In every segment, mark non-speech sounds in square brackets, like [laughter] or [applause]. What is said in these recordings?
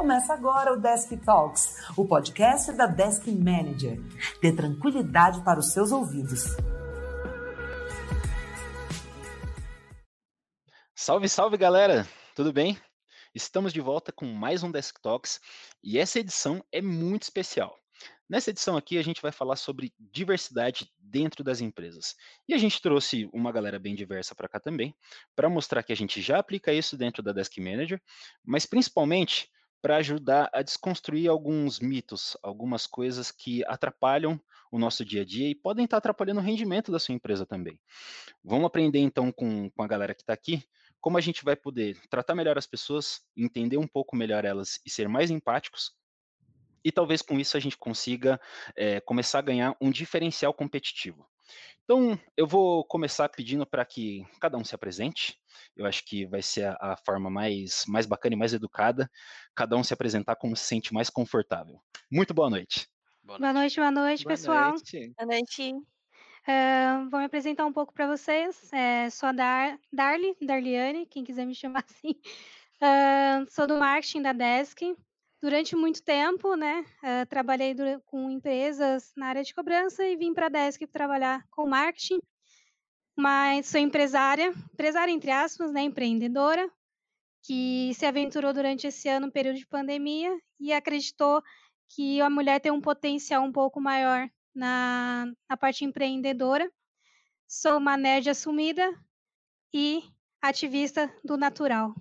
Começa agora o Desk Talks, o podcast da Desk Manager. Dê tranquilidade para os seus ouvidos. Salve, salve galera! Tudo bem? Estamos de volta com mais um Desk Talks e essa edição é muito especial. Nessa edição aqui, a gente vai falar sobre diversidade dentro das empresas. E a gente trouxe uma galera bem diversa para cá também, para mostrar que a gente já aplica isso dentro da Desk Manager, mas principalmente para ajudar a desconstruir alguns mitos, algumas coisas que atrapalham o nosso dia a dia e podem estar atrapalhando o rendimento da sua empresa também. Vamos aprender então com, com a galera que está aqui como a gente vai poder tratar melhor as pessoas, entender um pouco melhor elas e ser mais empáticos e talvez com isso a gente consiga é, começar a ganhar um diferencial competitivo. Então, eu vou começar pedindo para que cada um se apresente. Eu acho que vai ser a, a, forma mais, mais bacana e mais educada, cada um se apresentar como se sente mais confortável. Muito boa noite. Boa noite, boa noite, boa pessoal. Noite. Boa noite. Uh, vou me apresentar um pouco para vocês. É, sou a Dar Darly, Darliane, quem quiser me [laughs] chamar assim. Uh, sou do marketing da Desk durante muito tempo, né, uh, trabalhei com empresas na área de cobrança e vim para a Desk trabalhar com marketing, mas sou empresária, empresária entre aspas, né, empreendedora, que se aventurou durante esse ano, período de pandemia, e acreditou que a mulher tem um potencial um pouco maior na, na parte empreendedora. Sou uma nerd assumida e ativista do natural.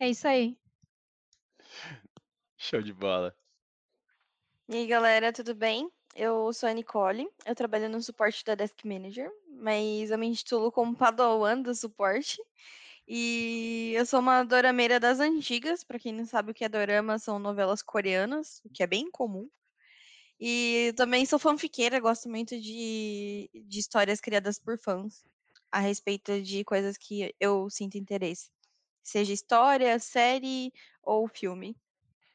É isso aí. Show de bola. E aí, galera, tudo bem? Eu sou a Nicole, eu trabalho no suporte da Desk Manager, mas eu me intitulo como Padawan do suporte. E eu sou uma dorameira das antigas, para quem não sabe o que é dorama, são novelas coreanas, o que é bem comum. E também sou fanfiqueira, gosto muito de, de histórias criadas por fãs a respeito de coisas que eu sinto interesse. Seja história, série ou filme.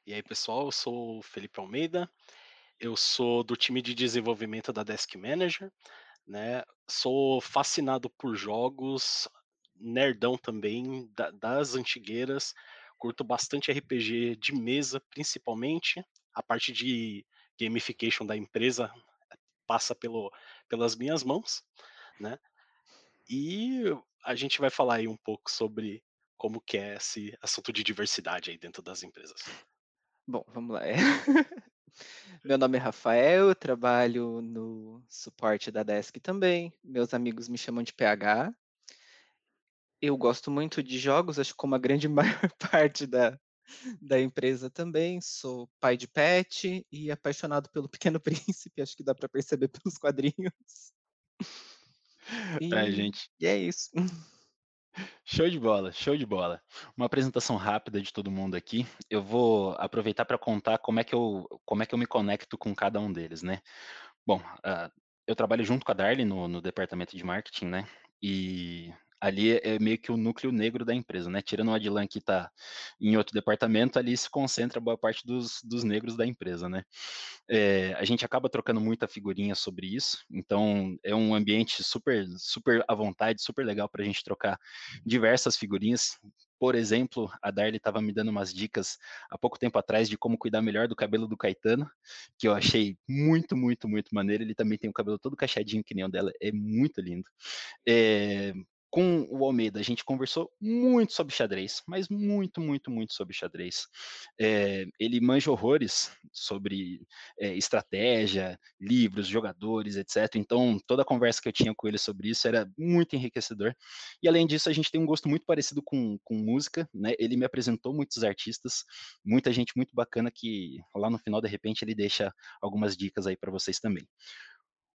E aí, pessoal, eu sou o Felipe Almeida, eu sou do time de desenvolvimento da Desk Manager, né? Sou fascinado por jogos, nerdão também, da, das antigueiras, curto bastante RPG de mesa, principalmente, a parte de gamification da empresa passa pelo, pelas minhas mãos, né? E a gente vai falar aí um pouco sobre como que é esse assunto de diversidade aí dentro das empresas. Bom, vamos lá. [laughs] Meu nome é Rafael, trabalho no suporte da Desk também. Meus amigos me chamam de PH. Eu gosto muito de jogos, acho que como a grande [laughs] maior parte da, da empresa também. Sou pai de pet e apaixonado pelo Pequeno [laughs] Príncipe, acho que dá para perceber pelos quadrinhos. E, é, gente. E é isso. Show de bola, show de bola. Uma apresentação rápida de todo mundo aqui. Eu vou aproveitar para contar como é que eu como é que eu me conecto com cada um deles, né? Bom, uh, eu trabalho junto com a Darly no, no departamento de marketing, né? E ali é meio que o núcleo negro da empresa, né? Tirando o Adilan que está em outro departamento, ali se concentra boa parte dos, dos negros da empresa, né? É, a gente acaba trocando muita figurinha sobre isso, então é um ambiente super, super à vontade, super legal para a gente trocar diversas figurinhas. Por exemplo, a Darly estava me dando umas dicas há pouco tempo atrás de como cuidar melhor do cabelo do Caetano, que eu achei muito, muito, muito maneiro. Ele também tem o cabelo todo cacheadinho, que nem o dela, é muito lindo. É, com o Almeida, a gente conversou muito sobre xadrez, mas muito, muito, muito sobre xadrez. É, ele manja horrores sobre é, estratégia, livros, jogadores, etc. Então, toda a conversa que eu tinha com ele sobre isso era muito enriquecedor. E além disso, a gente tem um gosto muito parecido com, com música, né? Ele me apresentou muitos artistas, muita gente muito bacana que lá no final, de repente, ele deixa algumas dicas aí para vocês também.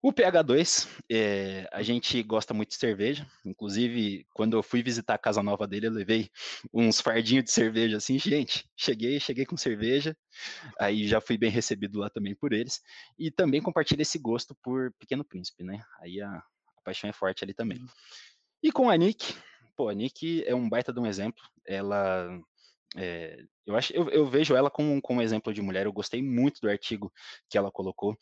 O PH2, é, a gente gosta muito de cerveja. Inclusive, quando eu fui visitar a casa nova dele, eu levei uns fardinhos de cerveja assim, gente. Cheguei, cheguei com cerveja. Aí já fui bem recebido lá também por eles. E também compartilho esse gosto por Pequeno Príncipe, né? Aí a, a paixão é forte ali também. E com a Nick, pô, a Nick é um baita de um exemplo. Ela é, eu, acho, eu, eu, vejo ela como, como um exemplo de mulher. Eu gostei muito do artigo que ela colocou.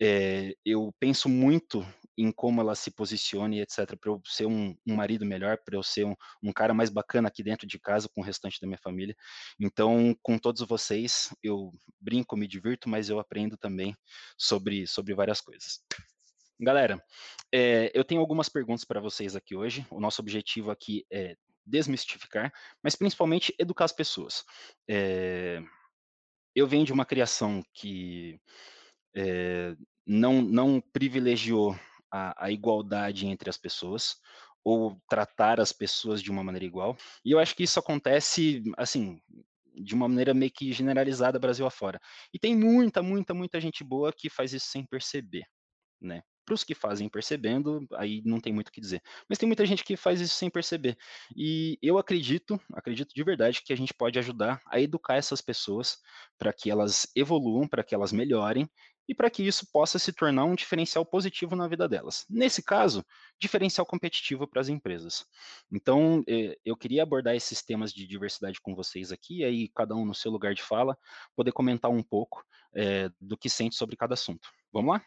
É, eu penso muito em como ela se posicione, etc., para eu ser um, um marido melhor, para eu ser um, um, cara mais bacana aqui dentro de casa com o restante da minha família. Então, com todos vocês, eu brinco, me divirto, mas eu aprendo também sobre, sobre várias coisas. Galera, é, eu tenho algumas perguntas para vocês aqui hoje. O nosso objetivo aqui é desmistificar, mas principalmente educar as pessoas. É, eu venho de uma criação que é, não, não privilegiou a, a igualdade entre as pessoas ou tratar as pessoas de uma maneira igual. E eu acho que isso acontece, assim, de uma maneira meio que generalizada Brasil afora. E tem muita, muita, muita gente boa que faz isso sem perceber, né? Para os que fazem percebendo, aí não tem muito o que dizer. Mas tem muita gente que faz isso sem perceber. E eu acredito, acredito de verdade, que a gente pode ajudar a educar essas pessoas para que elas evoluam, para que elas melhorem e para que isso possa se tornar um diferencial positivo na vida delas. Nesse caso, diferencial competitivo para as empresas. Então, eh, eu queria abordar esses temas de diversidade com vocês aqui, aí cada um no seu lugar de fala, poder comentar um pouco é, do que sente sobre cada assunto. Vamos lá?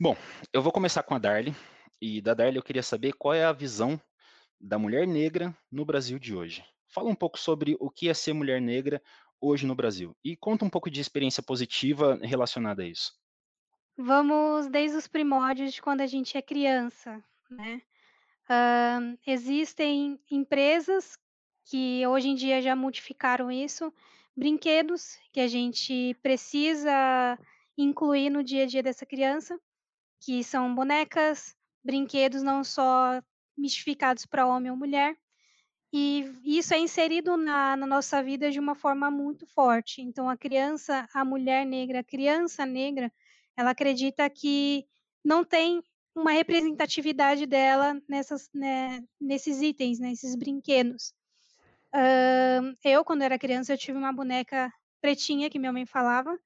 Bom, eu vou começar com a Darly. E da Darly eu queria saber qual é a visão da mulher negra no Brasil de hoje. Fala um pouco sobre o que é ser mulher negra hoje no Brasil e conta um pouco de experiência positiva relacionada a isso. Vamos desde os primórdios de quando a gente é criança, né? Uh, existem empresas que hoje em dia já modificaram isso, brinquedos que a gente precisa incluir no dia a dia dessa criança, que são bonecas, brinquedos não só mistificados para homem ou mulher, e isso é inserido na, na, nossa vida de uma forma muito forte. Então, a criança, a mulher negra, a criança negra, ela acredita que não tem uma representatividade dela nessas, né, nesses itens, nesses brinquedos. Uh, eu, quando era criança, eu tive uma boneca pretinha que minha mãe falava,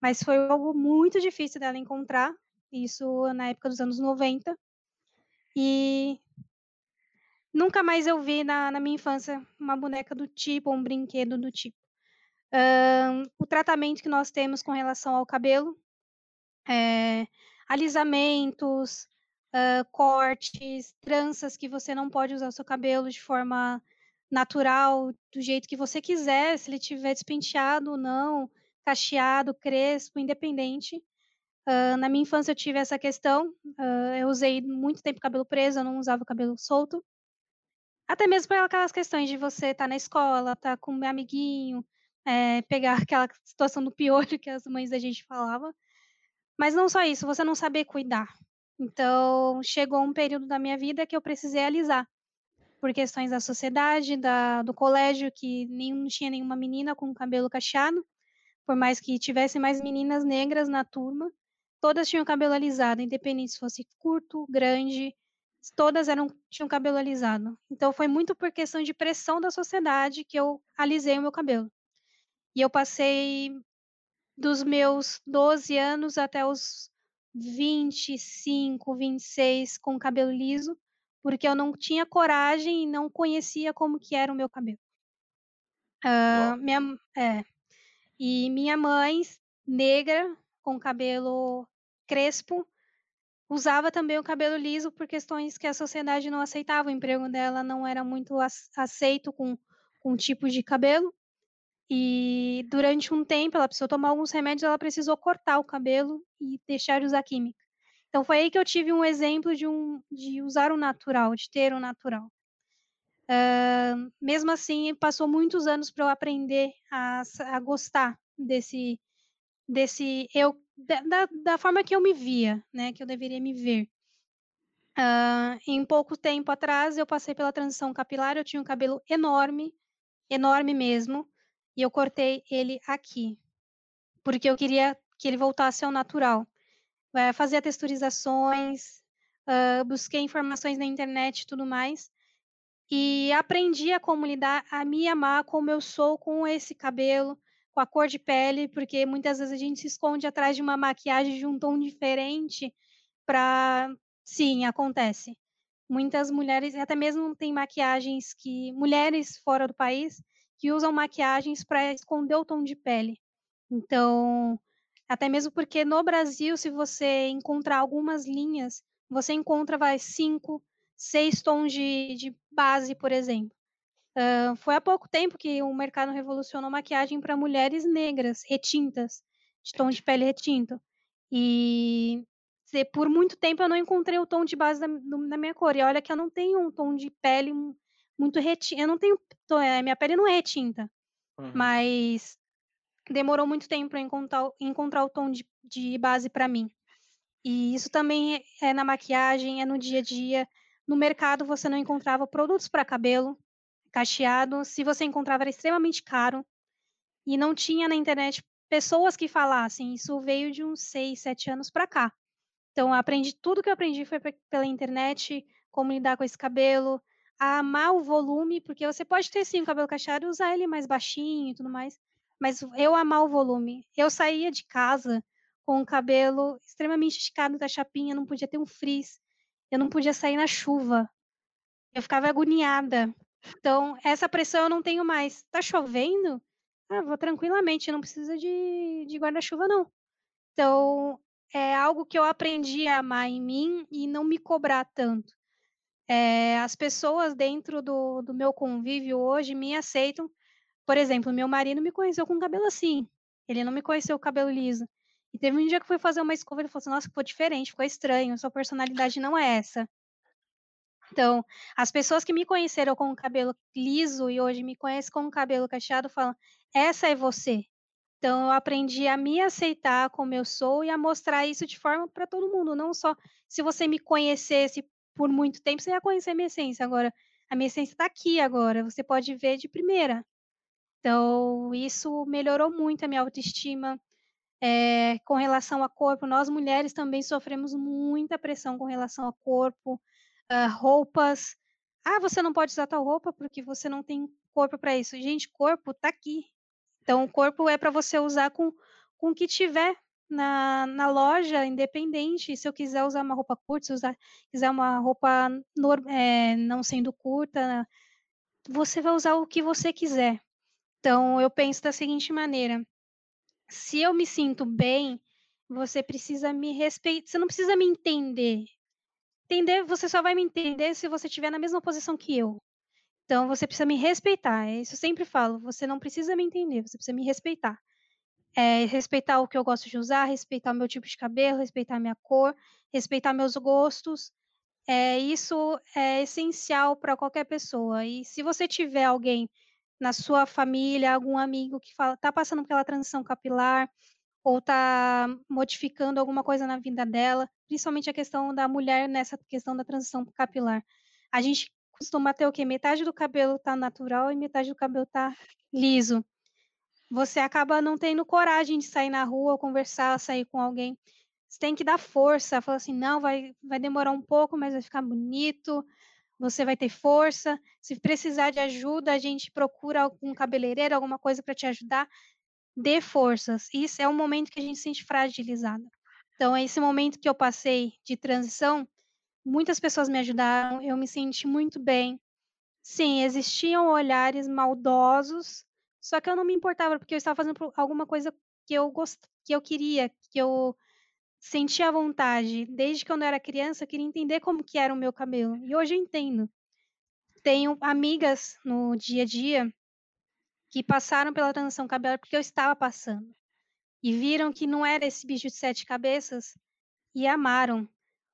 mas foi algo muito difícil dela encontrar, isso na época dos anos 90. E nunca mais eu vi na, na minha infância uma boneca do tipo, um brinquedo do tipo. Uh, o tratamento que nós temos com relação ao cabelo, é, alisamentos, uh, cortes, tranças que você não pode usar o seu cabelo de forma natural, do jeito que você quiser, se ele tiver despenteado ou não, cacheado, crespo, independente. Uh, na minha infância eu tive essa questão. Uh, eu usei muito tempo cabelo preso, eu não usava cabelo solto. Até mesmo por aquelas questões de você estar tá na escola, estar tá com meu amiguinho, é, pegar aquela situação do piolho que as mães da gente falavam. Mas não só isso, você não saber cuidar. Então, chegou um período da minha vida que eu precisei alisar. Por questões da sociedade, da, do colégio, que nem, não tinha nenhuma menina com cabelo cacheado. Por mais que tivesse mais meninas negras na turma, todas tinham cabelo alisado, independente se fosse curto, grande, todas eram tinham cabelo alisado. Então foi muito por questão de pressão da sociedade que eu alisei o meu cabelo. E eu passei dos meus 12 anos até os 25, 26 com cabelo liso, porque eu não tinha coragem e não conhecia como que era o meu cabelo. Uh, minha, é, e minha mãe, negra, com cabelo crespo, usava também o cabelo liso por questões que a sociedade não aceitava. O emprego dela não era muito aceito com, com tipo de cabelo. E durante um tempo, ela precisou tomar alguns remédios, ela precisou cortar o cabelo e deixar de usar química. Então foi aí que eu tive um exemplo de, um, de usar o natural, de ter o natural. Uh, mesmo assim, passou muitos anos para eu aprender a, a, gostar desse, desse eu da, da, forma que eu me via, né, que eu deveria me ver. Uh, em pouco tempo atrás, eu passei pela transição capilar, eu tinha um cabelo enorme, enorme mesmo, e eu cortei ele aqui, porque eu queria que ele voltasse ao natural. Uh, fazia texturizações, uh, busquei informações na internet e tudo mais, e aprendi a como lidar, a me amar como eu sou com esse cabelo, com a cor de pele, porque muitas vezes a gente se esconde atrás de uma maquiagem de um tom diferente para sim, acontece. Muitas mulheres, até mesmo tem maquiagens que mulheres fora do país que usam maquiagens para esconder o tom de pele. Então, Até mesmo porque no Brasil, se você encontrar algumas linhas, você encontra, vai, cinco, seis tons de, de base, por exemplo. Uh, foi há pouco tempo que o mercado revolucionou maquiagem para mulheres negras, retintas, de tom de pele retinto. E por muito tempo eu não encontrei o tom de base da, da, minha cor. E olha que eu não tenho um tom de pele muito retinto. Eu não tenho. É, minha pele não é retinta. Uhum. Mas demorou muito tempo para encontrar, encontrar o tom de, de base para mim. E isso também é na maquiagem, é no dia a dia. No mercado você não encontrava produtos para cabelo cacheado. Se você encontrava era extremamente caro. E não tinha na internet pessoas que falassem. Isso veio de uns seis, sete anos para cá. Então, aprendi tudo que eu aprendi foi pela internet, como lidar com esse cabelo, a amar o volume, porque você pode ter sim o cabelo cacheado e usar ele mais baixinho e tudo mais, mas eu amar o volume. Eu saía de casa com o cabelo extremamente esticado da chapinha, não podia ter um frizz, eu não podia sair na chuva. Eu ficava agoniada. Então, essa pressão eu não tenho mais. Tá chovendo? Ah, vou tranquilamente, não precisa de, de guarda-chuva, não. Então, é algo que eu aprendi a amar em mim e não me cobrar tanto. É, as pessoas dentro do, do meu convívio hoje me aceitam. Por exemplo, meu marido me conheceu com cabelo assim. Ele não me conheceu com cabelo liso. E teve um dia que foi fazer uma escova, ele falou assim, nossa, ficou diferente, ficou estranho, sua personalidade não é essa. Então, as pessoas que me conheceram com o cabelo liso e hoje me conhecem com o cabelo cacheado falam, essa é você. Então, eu aprendi a me aceitar como eu sou e a mostrar isso de forma para todo mundo, não só se você me conhecesse por muito tempo, você ia conhecer minha essência. Agora, a minha essência está aqui agora, você pode ver de primeira. Então, isso melhorou muito a minha autoestima. É, com relação a corpo, nós mulheres também sofremos muita pressão com relação ao corpo, uh, roupas. Ah, você não pode usar tal roupa porque você não tem corpo para isso. Gente, corpo tá aqui. Então, o corpo é para você usar com, com o que tiver na, na loja, independente. Se eu quiser usar uma roupa curta, se eu usar, quiser uma roupa é, não sendo curta, você vai usar o que você quiser. Então, eu penso da seguinte maneira: se eu me sinto bem, você precisa me respeitar. Você não precisa me entender. Entender, você só vai me entender se você estiver na mesma posição que eu. Então você precisa me respeitar. É isso eu sempre falo. Você não precisa me entender, você precisa me respeitar. É, respeitar o que eu gosto de usar, respeitar o meu tipo de cabelo, respeitar a minha cor, respeitar meus gostos. É, isso é essencial para qualquer pessoa. E se você tiver alguém na sua família, algum amigo que está passando pela transição capilar ou está modificando alguma coisa na vida dela, principalmente a questão da mulher nessa questão da transição capilar. A gente costuma ter o quê? Metade do cabelo tá natural e metade do cabelo tá liso. Você acaba não tendo coragem de sair na rua, conversar, sair com alguém. Você tem que dar força, falar assim, não, vai, vai demorar um pouco, mas vai ficar bonito, você vai ter força. Se precisar de ajuda, a gente procura algum cabeleireiro, alguma coisa para te ajudar. Dê forças. Isso é um momento que a gente se sente fragilizada. Então, esse momento que eu passei de transição, Muitas pessoas me ajudaram, eu me senti muito bem. Sim, existiam olhares maldosos, só que eu não me importava, porque eu estava fazendo alguma coisa que eu gost... que eu queria, que eu sentia vontade. Desde que eu não era criança, eu queria entender como que era o meu cabelo. E hoje eu entendo. Tenho amigas no dia a dia que passaram pela transição cabelular porque eu estava passando. E viram que não era esse bicho de sete cabeças e amaram.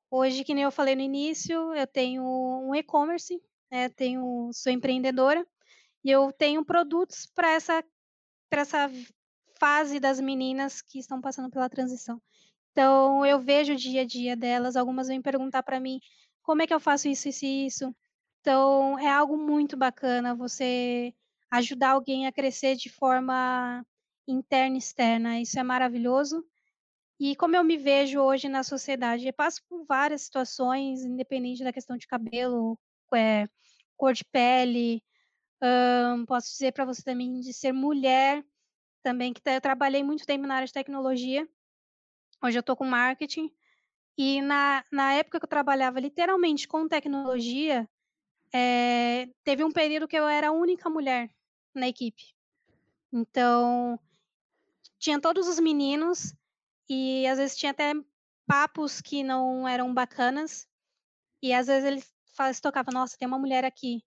Hoje, que nem eu falei no início, eu tenho um e-commerce, né, tenho, sou empreendedora, e eu tenho produtos para essa, essa fase das meninas que estão passando pela transição. Então, eu vejo o dia a dia delas, algumas vêm perguntar para mim como é que eu faço isso, isso e isso. Então, é algo muito bacana você ajudar alguém a crescer de forma interna e externa. Isso é maravilhoso. E como eu me vejo hoje na sociedade, eu passo por várias situações, independente da questão de cabelo, é, cor de pele. posso dizer para você também de ser mulher, também que eu trabalhei muito tempo na área de tecnologia. Hoje eu estou com marketing. E na, na época que eu trabalhava literalmente com tecnologia, é, teve um período que eu era a única mulher na equipe. Então, tinha todos os meninos e às vezes tinha até papos que não eram bacanas, e às vezes eles se tocavam, nossa, tem uma mulher aqui.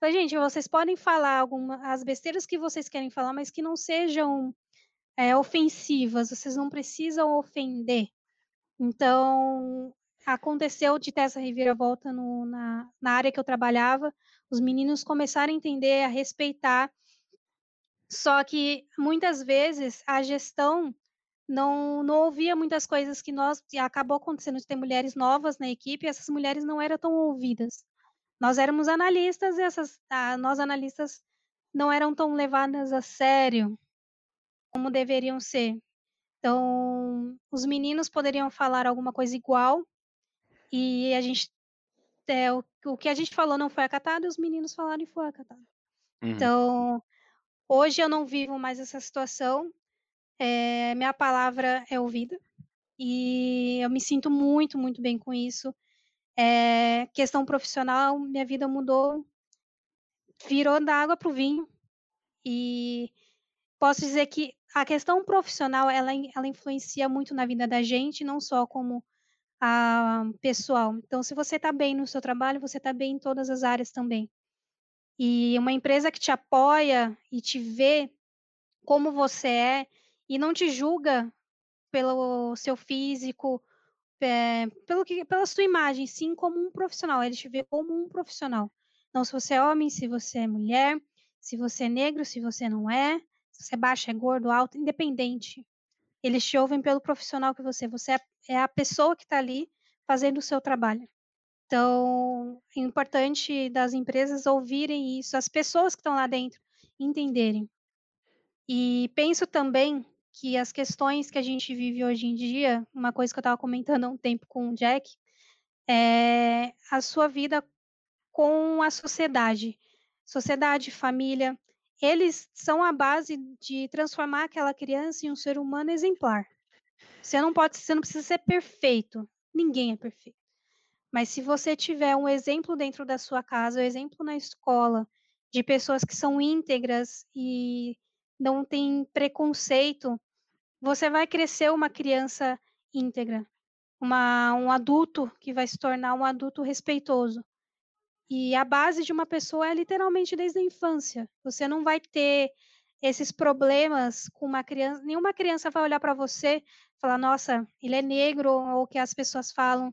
Falei, gente, vocês podem falar algumas as besteiras que vocês querem falar, mas que não sejam é, ofensivas, vocês não precisam ofender. Então, aconteceu de ter essa reviravolta no, na, na área que eu trabalhava, os meninos começaram a entender, a respeitar, só que muitas vezes a gestão não, não ouvia muitas coisas que nós, acabou acontecendo de ter mulheres novas na equipe, e essas mulheres não eram tão ouvidas. Nós éramos analistas e essas, ah, nós analistas não eram tão levadas a sério como deveriam ser. Então, os meninos poderiam falar alguma coisa igual e a gente é, o, o, que a gente falou não foi acatado e os meninos falaram e foi acatado. Uhum. Então, hoje eu não vivo mais essa situação. É, minha palavra é ouvida e eu me sinto muito, muito bem com isso. É, questão profissional, minha vida mudou, virou da água para o vinho. E posso dizer que a questão profissional ela, ela influencia muito na vida da gente, não só como a pessoal. Então, se você está bem no seu trabalho, você está bem em todas as áreas também. E uma empresa que te apoia e te vê como você é e não te julga pelo seu físico, é, pelo que, pela sua imagem, sim como um profissional. Ele te vê como um profissional. Não se você é homem, se você é mulher, se você é negro, se você não é, se você é baixo, é gordo, alto, independente. Eles te ouvem pelo profissional que você. Você é, é a pessoa que está ali fazendo o seu trabalho. Então, é importante das empresas ouvirem isso, as pessoas que estão lá dentro entenderem. E penso também que as questões que a gente vive hoje em dia, uma coisa que eu estava comentando há um tempo com o Jack, é a sua vida com a sociedade. Sociedade, família, eles são a base de transformar aquela criança em um ser humano exemplar. Você não pode, você não precisa ser perfeito. Ninguém é perfeito. Mas se você tiver um exemplo dentro da sua casa, um exemplo na escola, de pessoas que são íntegras e não têm preconceito, você vai crescer uma criança íntegra, uma, um adulto que vai se tornar um adulto respeitoso. E a base de uma pessoa é literalmente desde a infância. Você não vai ter esses problemas com uma criança, nenhuma criança vai olhar para você e falar, nossa, ele é negro, ou que as pessoas falam,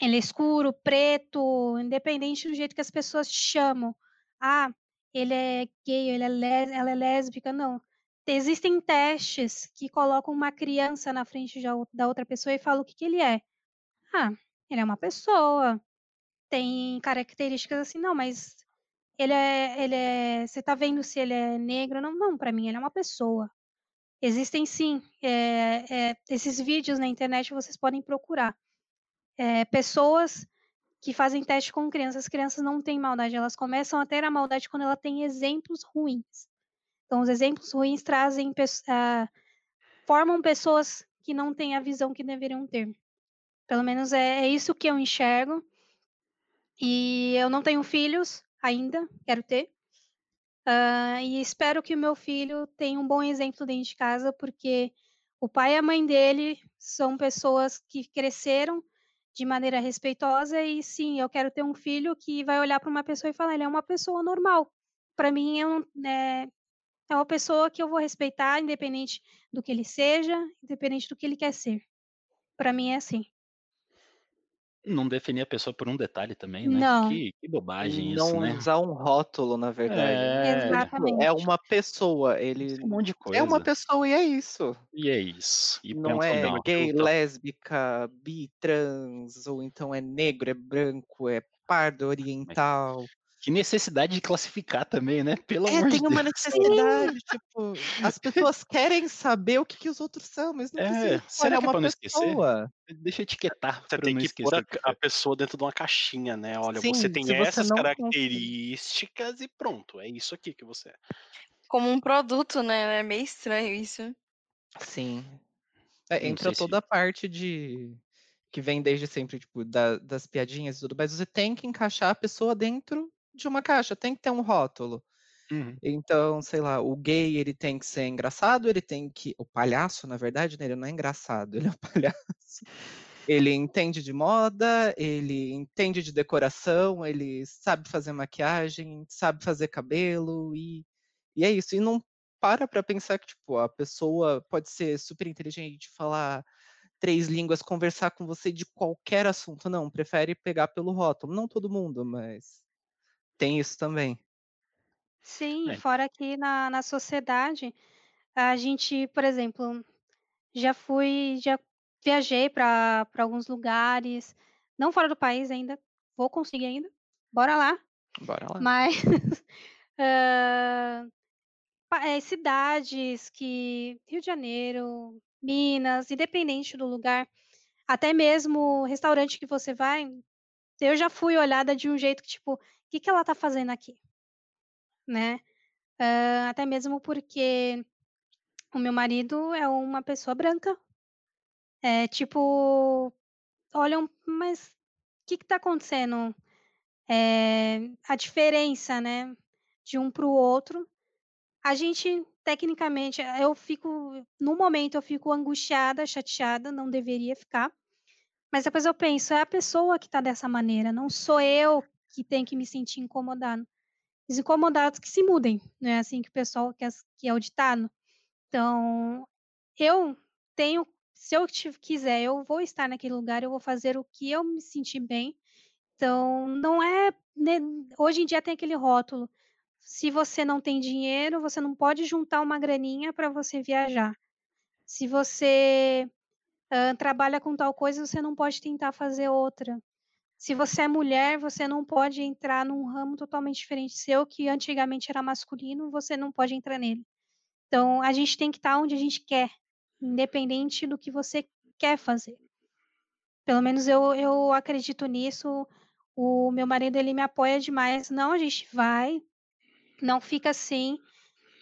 ele é escuro, preto, independente do jeito que as pessoas chamam. Ah, ele é gay, ele é ela é lésbica, não. Existem testes que colocam uma criança na frente da outra pessoa e falam o que, que ele é. Ah, ele é uma pessoa, tem características assim, não, mas ele é, ele é, você tá vendo se ele é negro? Não, não, para mim ele é uma pessoa. Existem sim, é, é, esses vídeos na internet vocês podem procurar. É, pessoas que fazem teste com crianças, as crianças não têm maldade, elas começam a ter a maldade quando ela tem exemplos ruins. Então, os exemplos ruins trazem, uh, formam pessoas que não têm a visão que deveriam ter. Pelo menos é, é isso que eu enxergo. E eu não tenho filhos ainda, quero ter. Uh, e espero que o meu filho tenha um bom exemplo dentro de casa, porque o pai e a mãe dele são pessoas que cresceram de maneira respeitosa e sim, eu quero ter um filho que vai olhar para uma pessoa e falar, ele é uma pessoa normal. Para mim é, um, é, é uma pessoa que eu vou respeitar, independente do que ele seja, independente do que ele quer ser. Para mim é assim. Não definir a pessoa por um detalhe também, né? Não. Que, que bobagem Não isso, né? usar um rótulo, na verdade. É, Tipo, Exatamente. é uma pessoa, ele um monte de é uma coisa. pessoa e é isso. E é isso. E Não é não. gay, Então, lésbica, bi, trans, ou então é negro, é branco, é pardo, oriental. Que necessidade de classificar também, né? Pelo É, amor de tem uma Deus. necessidade, [laughs] tipo, as pessoas querem saber o que, que os outros são, mas não É, precisa. será é que é uma pra não esquecer? pessoa. Deixa eu etiquetar Você tem não que esquecer. pôr a, a pessoa dentro de uma caixinha, né? Olha, Sim, você tem você essas não características e pronto, é isso aqui que você é. Como um produto, né? É meio estranho isso. Sim. É, entra toda a parte de. que vem desde sempre, tipo, da- das piadinhas e tudo, mas você tem que encaixar a pessoa dentro de uma caixa, tem que ter um rótulo. Uhum. Então, sei lá, o gay ele tem que ser engraçado, ele tem que. O palhaço, na verdade, né, ele não é engraçado, [laughs] ele é um palhaço. Ele entende de moda, ele entende de decoração, ele sabe fazer maquiagem, sabe fazer cabelo e, e é isso. E não para para pensar que tipo a pessoa pode ser super inteligente, falar três línguas, conversar com você de qualquer assunto. Não, prefere pegar pelo rótulo. Não todo mundo, mas tem isso também. Sim, é. fora que na, na sociedade, a gente, por exemplo, já fui, já viajei para alguns lugares, não fora do país ainda, vou conseguir ainda, bora lá. Bora lá. Mas [laughs] é, cidades que Rio de Janeiro, Minas, independente do lugar, até mesmo restaurante que você vai, eu já fui olhada de um jeito que tipo, que que ela tá fazendo aqui? Né? Uh, até mesmo porque o meu marido é uma pessoa branca. É tipo, olham, mas o que que tá acontecendo? É, a diferença, né, de um para o outro. A gente, tecnicamente, eu fico, no momento eu fico angustiada, chateada, não deveria ficar. Mas depois eu penso, é a pessoa que está dessa maneira, não sou eu que tenho que me sentir incomodado. Os incomodados que se mudem, não é assim que o pessoal quer, que é o ditado. Então, eu tenho, se eu quiser, eu vou estar naquele lugar, eu vou fazer o que eu me sentir bem. Então, não é. Né, hoje em dia tem aquele rótulo. Se você não tem dinheiro, você não pode juntar uma graninha para você viajar. Se você uh, trabalha com tal coisa, você não pode tentar fazer outra. Se você é mulher, você não pode entrar num ramo totalmente diferente seu, que antigamente era masculino, você não pode entrar nele. Então, a gente tem que estar onde a gente quer, independente do que você quer fazer. Pelo menos eu, eu acredito nisso. O meu marido, ele me apoia demais. Não, a gente vai, não fica assim.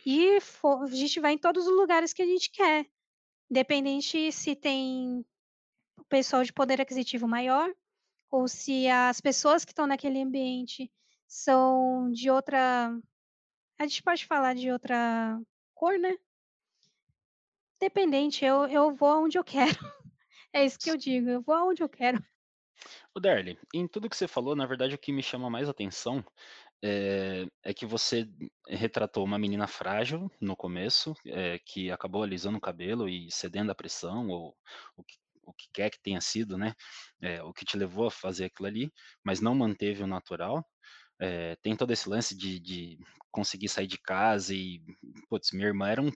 E a gente vai em todos os lugares que a gente quer. Independente se tem pessoal de poder aquisitivo maior ou se as pessoas que estão naquele ambiente são de outra. A gente pode falar de outra cor, né? Dependente, eu, eu vou aonde eu quero. [laughs] É isso que eu digo, eu vou aonde eu quero. O Darly, em tudo que você falou, na verdade, o que me chama mais atenção é, é que você retratou uma menina frágil no começo, é, que acabou alisando o cabelo e cedendo à pressão, ou o que o que quer que tenha sido, né? É, o que te levou a fazer aquilo ali, mas não manteve o natural. É, tem todo esse lance de, de, conseguir sair de casa e, putz, minha irmã era um,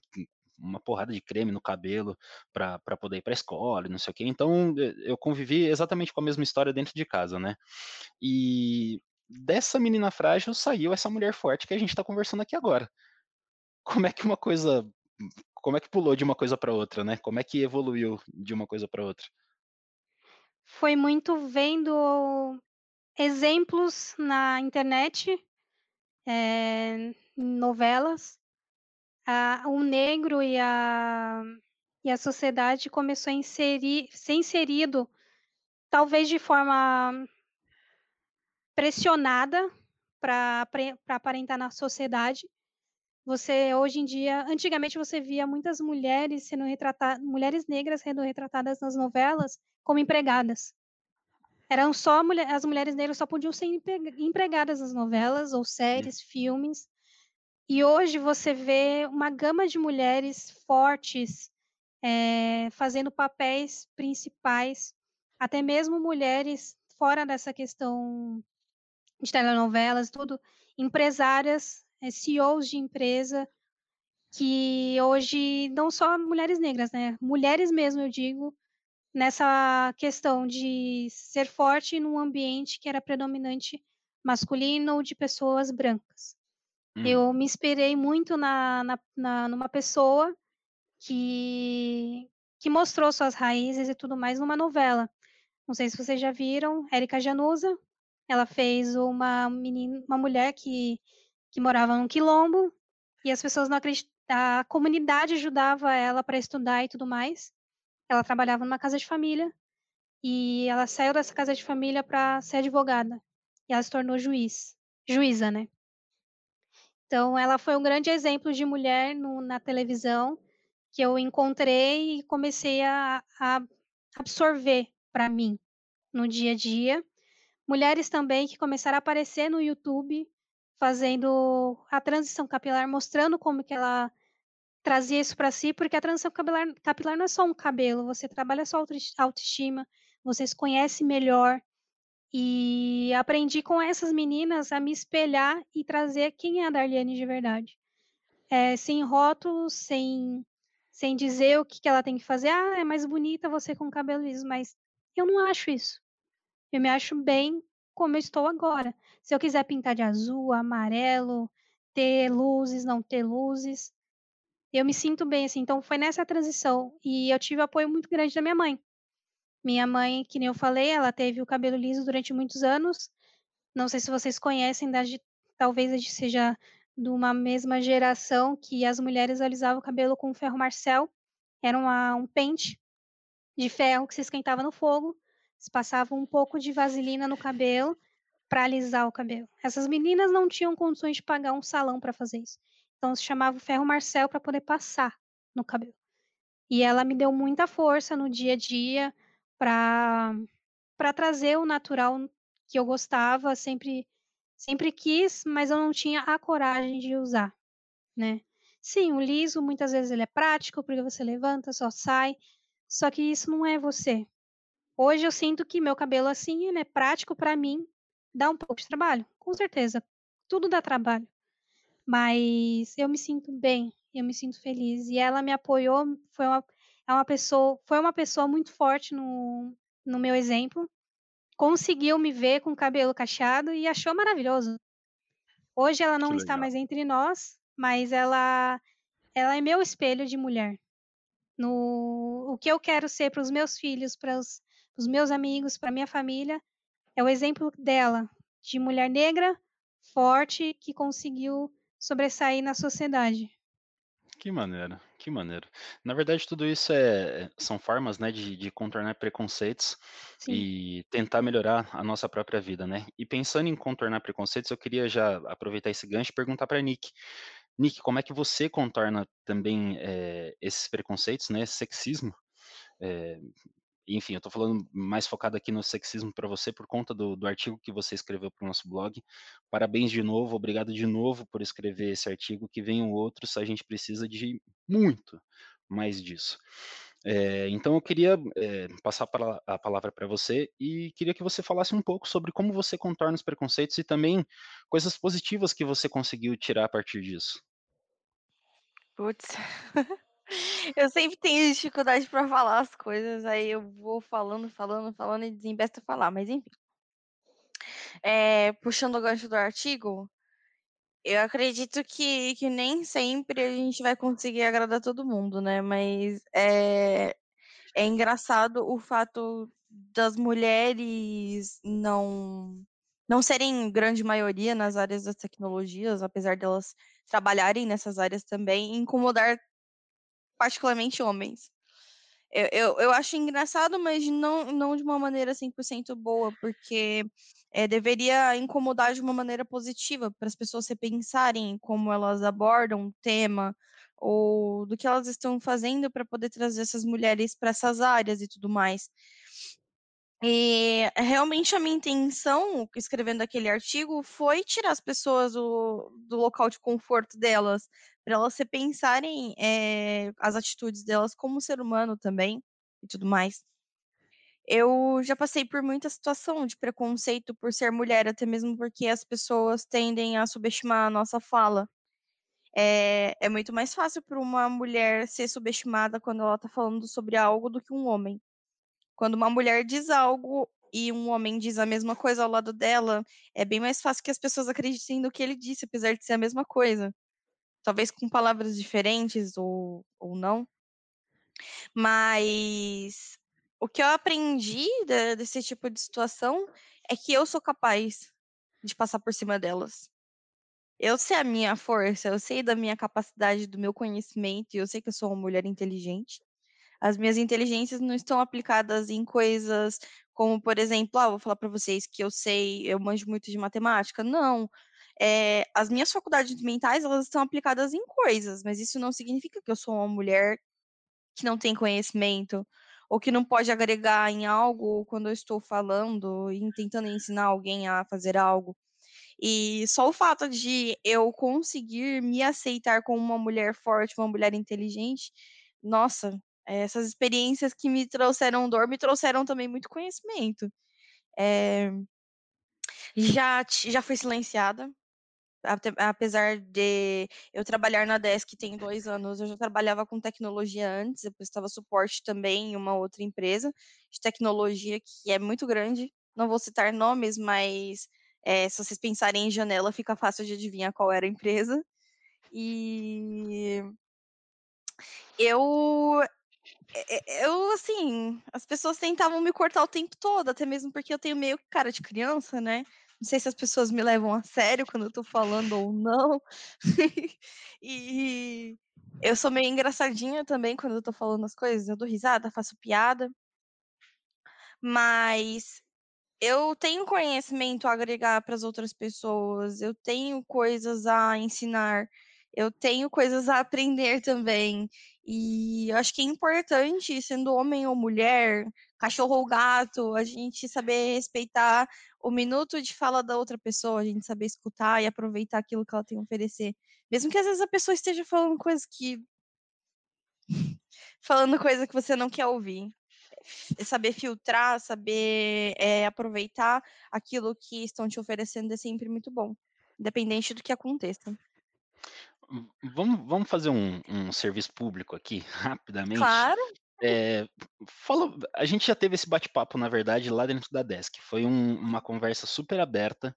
uma porrada de creme no cabelo para poder ir para a escola, não sei o quê. Então, eu convivi exatamente com a mesma história dentro de casa, né? E dessa menina frágil saiu essa mulher forte que a gente está conversando aqui agora. Como é que uma coisa como é que pulou de uma coisa para outra, né? Como é que evoluiu de uma coisa para outra? Foi muito vendo exemplos na internet, é, novelas. A, o negro e a, e a sociedade começou a inserir, ser inserido, talvez de forma pressionada para aparentar na sociedade, você hoje em dia, antigamente você via muitas mulheres sendo retratadas, mulheres negras sendo retratadas nas novelas como empregadas. Eram só mulher, as mulheres negras só podiam ser empregadas nas novelas ou séries, Sim. filmes. E hoje você vê uma gama de mulheres fortes é, fazendo papéis principais, até mesmo mulheres fora dessa questão de telenovelas, tudo, empresárias é, CEOs de empresa que hoje não só mulheres negras, né? Mulheres mesmo, eu digo, nessa questão de ser forte num ambiente que era predominante masculino ou de pessoas brancas. Hum. Eu me inspirei muito na, na, na, numa pessoa que, que mostrou suas raízes e tudo mais numa novela. Não sei se vocês já viram, Érica Januza. Ela fez uma menina, uma mulher que que morava num quilombo e as pessoas não acreditavam. A comunidade ajudava ela para estudar e tudo mais. Ela trabalhava numa casa de família e ela saiu dessa casa de família para ser advogada e ela se tornou juiz, juíza, né? Então, ela foi um grande exemplo de mulher no, na televisão que eu encontrei e comecei a, a absorver para mim no dia a dia. Mulheres também que começaram a aparecer no YouTube fazendo a transição capilar, mostrando como que ela trazia isso para si, porque a transição capilar, capilar não é só um cabelo, você trabalha sua autoestima, você se conhece melhor. E aprendi com essas meninas a me espelhar e trazer quem é a Darliane de verdade. É, sem rótulos, sem, sem dizer o que, que ela tem que fazer. Ah, é mais bonita você com cabelo liso, mas eu não acho isso. Eu me acho bem como eu estou agora. Se eu quiser pintar de azul, amarelo, ter luzes, não ter luzes, eu me sinto bem assim. Então foi nessa transição e eu tive apoio muito grande da minha mãe. Minha mãe, que nem eu falei, ela teve o cabelo liso durante muitos anos. Não sei se vocês conhecem, talvez a gente seja de uma mesma geração que as mulheres alisavam o cabelo com ferro Marcel. Era uma, um pente de ferro que se esquentava no fogo. Se passava um pouco de vaselina no cabelo para alisar o cabelo. Essas meninas não tinham condições de pagar um salão para fazer isso. Então se chamava o ferro Marcel para poder passar no cabelo. E ela me deu muita força no dia a dia para para trazer o natural que eu gostava, sempre sempre quis, mas eu não tinha a coragem de usar, né? Sim, o liso muitas vezes ele é prático, porque você levanta, só sai, só que isso não é você. Hoje eu sinto que meu cabelo assim, ele é prático para mim, dá um pouco de trabalho, com certeza. Tudo dá trabalho. Mas eu me sinto bem, eu me sinto feliz e ela me apoiou, foi uma é uma pessoa, foi uma pessoa muito forte no, no meu exemplo. Conseguiu me ver com cabelo cacheado e achou maravilhoso. Hoje ela não está mais entre nós, mas ela ela é meu espelho de mulher. No o que eu quero ser para os meus filhos, para os meus amigos, para minha família, é o exemplo dela, de mulher negra, forte, que conseguiu sobressair na sociedade. Que maneiro, que maneiro. Na verdade, tudo isso é, são formas, né, de, de contornar preconceitos Sim. e tentar melhorar a nossa própria vida, né? E pensando em contornar preconceitos, eu queria já aproveitar esse gancho e perguntar para Nick. Nick, como é que você contorna também eh, esses preconceitos, né, esse sexismo? Eh, enfim, eu estou falando mais focado aqui no sexismo para você por conta do, do artigo que você escreveu para o nosso blog. Parabéns de novo, obrigado de novo por escrever esse artigo. Que venham outros, a gente precisa de muito mais disso. É, então eu queria é, passar a palavra para você e queria que você falasse um pouco sobre como você contorna os preconceitos e também coisas positivas que você conseguiu tirar a partir disso. Putz. [laughs] Eu sempre tenho dificuldade para falar as coisas, aí eu vou falando, falando, falando e desembesto falar, mas enfim. É, puxando o gancho do artigo, eu acredito que, que nem sempre a gente vai conseguir agradar todo mundo, né? Mas é, é engraçado o fato das mulheres não não serem grande maioria nas áreas das tecnologias, apesar delas trabalharem nessas áreas também, incomodar particularmente homens. Eu, eu, eu acho engraçado, mas não, não de uma maneira 100% boa, porque é, deveria incomodar de uma maneira positiva, para as pessoas repensarem como elas abordam o tema, ou do que elas estão fazendo para poder trazer essas mulheres para essas áreas e tudo mais. E realmente a minha intenção, escrevendo aquele artigo, foi tirar as pessoas do, do local de conforto delas, para elas repensarem é, as atitudes delas como ser humano também e tudo mais. Eu já passei por muita situação de preconceito por ser mulher, até mesmo porque as pessoas tendem a subestimar a nossa fala. É, é muito mais fácil para uma mulher ser subestimada quando ela está falando sobre algo do que um homem. Quando uma mulher diz algo e um homem diz a mesma coisa ao lado dela, é bem mais fácil que as pessoas acreditem no que ele disse, apesar de ser a mesma coisa. Talvez com palavras diferentes ou, ou não. Mas o que eu aprendi de, desse tipo de situação é que eu sou capaz de passar por cima delas. Eu sei a minha força, eu sei da minha capacidade, do meu conhecimento, e eu sei que eu sou uma mulher inteligente as minhas inteligências não estão aplicadas em coisas como, por exemplo, ah, vou falar para vocês que eu sei, eu manjo muito de matemática. Não. é, as minhas faculdades mentais elas estão aplicadas em coisas, mas isso não significa que eu sou uma mulher que não tem conhecimento ou que não pode agregar em algo quando eu estou falando e tentando ensinar alguém a fazer algo. E só o fato de eu conseguir me aceitar como uma mulher forte, uma mulher inteligente, nossa, essas experiências que me trouxeram dor me trouxeram também muito conhecimento. É... Já, já fui silenciada, apesar de eu trabalhar na Desk tem dois anos, eu já trabalhava com tecnologia antes, eu prestava suporte também em uma outra empresa de tecnologia que é muito grande. Não vou citar nomes, mas é, se vocês pensarem em janela, fica fácil de adivinhar qual era a empresa. E eu eu, assim, as pessoas tentavam me cortar o tempo todo, até mesmo porque eu tenho meio cara de criança, né? Não sei se as pessoas me levam a sério quando eu tô falando ou não. [laughs] e eu sou meio engraçadinha também quando eu tô falando as coisas. Eu dou risada, faço piada. Mas eu tenho conhecimento a agregar para as outras pessoas, eu tenho coisas a ensinar, eu tenho coisas a aprender também. E eu acho que é importante, sendo homem ou mulher, cachorro ou gato, a gente saber respeitar o minuto de fala da outra pessoa, a gente saber escutar e aproveitar aquilo que ela tem a oferecer. Mesmo que às vezes a pessoa esteja falando coisas que. falando coisa que você não quer ouvir saber filtrar, saber é, aproveitar aquilo que estão te oferecendo é sempre muito bom, independente do que aconteça. Vamos, vamos fazer um, um serviço público aqui, [laughs] rapidamente. Claro. É, fala, a gente já teve esse bate-papo, na verdade, lá dentro da Desk. Foi um, uma conversa super aberta,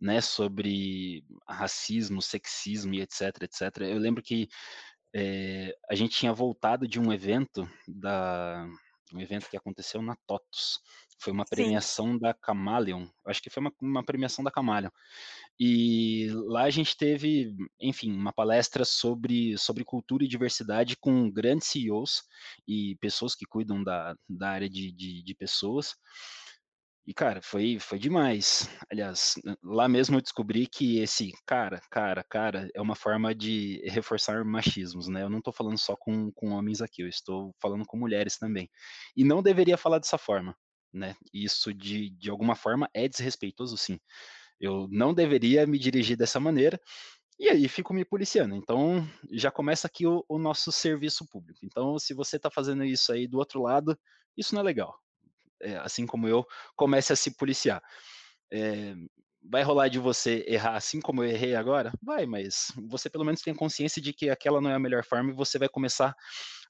né, sobre racismo, sexismo e etc, etc. Eu lembro que é, a gente tinha voltado de um evento da, um evento que aconteceu na TOTUS. Foi uma premiação Sim. da Camaleon, acho que foi uma, uma, premiação da Camaleon. E lá a gente teve, enfim, uma palestra sobre, sobre cultura e diversidade com grandes CEOs e pessoas que cuidam da, da área de, de, de pessoas. E, cara, foi, foi demais. Aliás, lá mesmo eu descobri que esse cara, cara, cara, é uma forma de reforçar machismos, né? Eu não estou falando só com, com homens aqui, eu estou falando com mulheres também. E não deveria falar dessa forma, né? Isso, de, de alguma forma, é desrespeitoso, sim. Eu não deveria me dirigir dessa maneira, e aí fico me policiando. Então, já começa aqui o, o nosso serviço público. Então, se você está fazendo isso aí do outro lado, isso não é legal é, assim como eu, comece a se policiar. É, vai rolar de você errar assim como eu errei agora? Vai, mas você pelo menos tem consciência de que aquela não é a melhor forma e você vai começar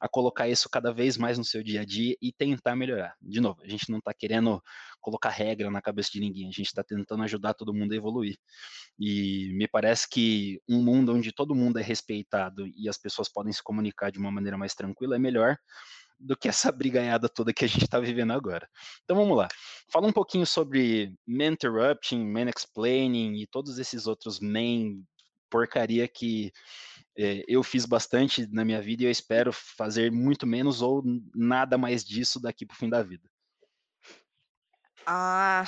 a colocar isso cada vez mais no seu dia a dia e tentar melhorar. De novo, a gente não está querendo colocar regra na cabeça de ninguém, a gente está tentando ajudar todo mundo a evoluir. E me parece que um mundo onde todo mundo é respeitado e as pessoas podem se comunicar de uma maneira mais tranquila é melhor do que essa brigaiada toda que a gente está vivendo agora. Então vamos lá. Fala um pouquinho sobre man interrupting, man explaining e todos esses outros man porcaria que é, eu fiz bastante na minha vida e eu espero fazer muito menos ou nada mais disso daqui para o fim da vida. Ah,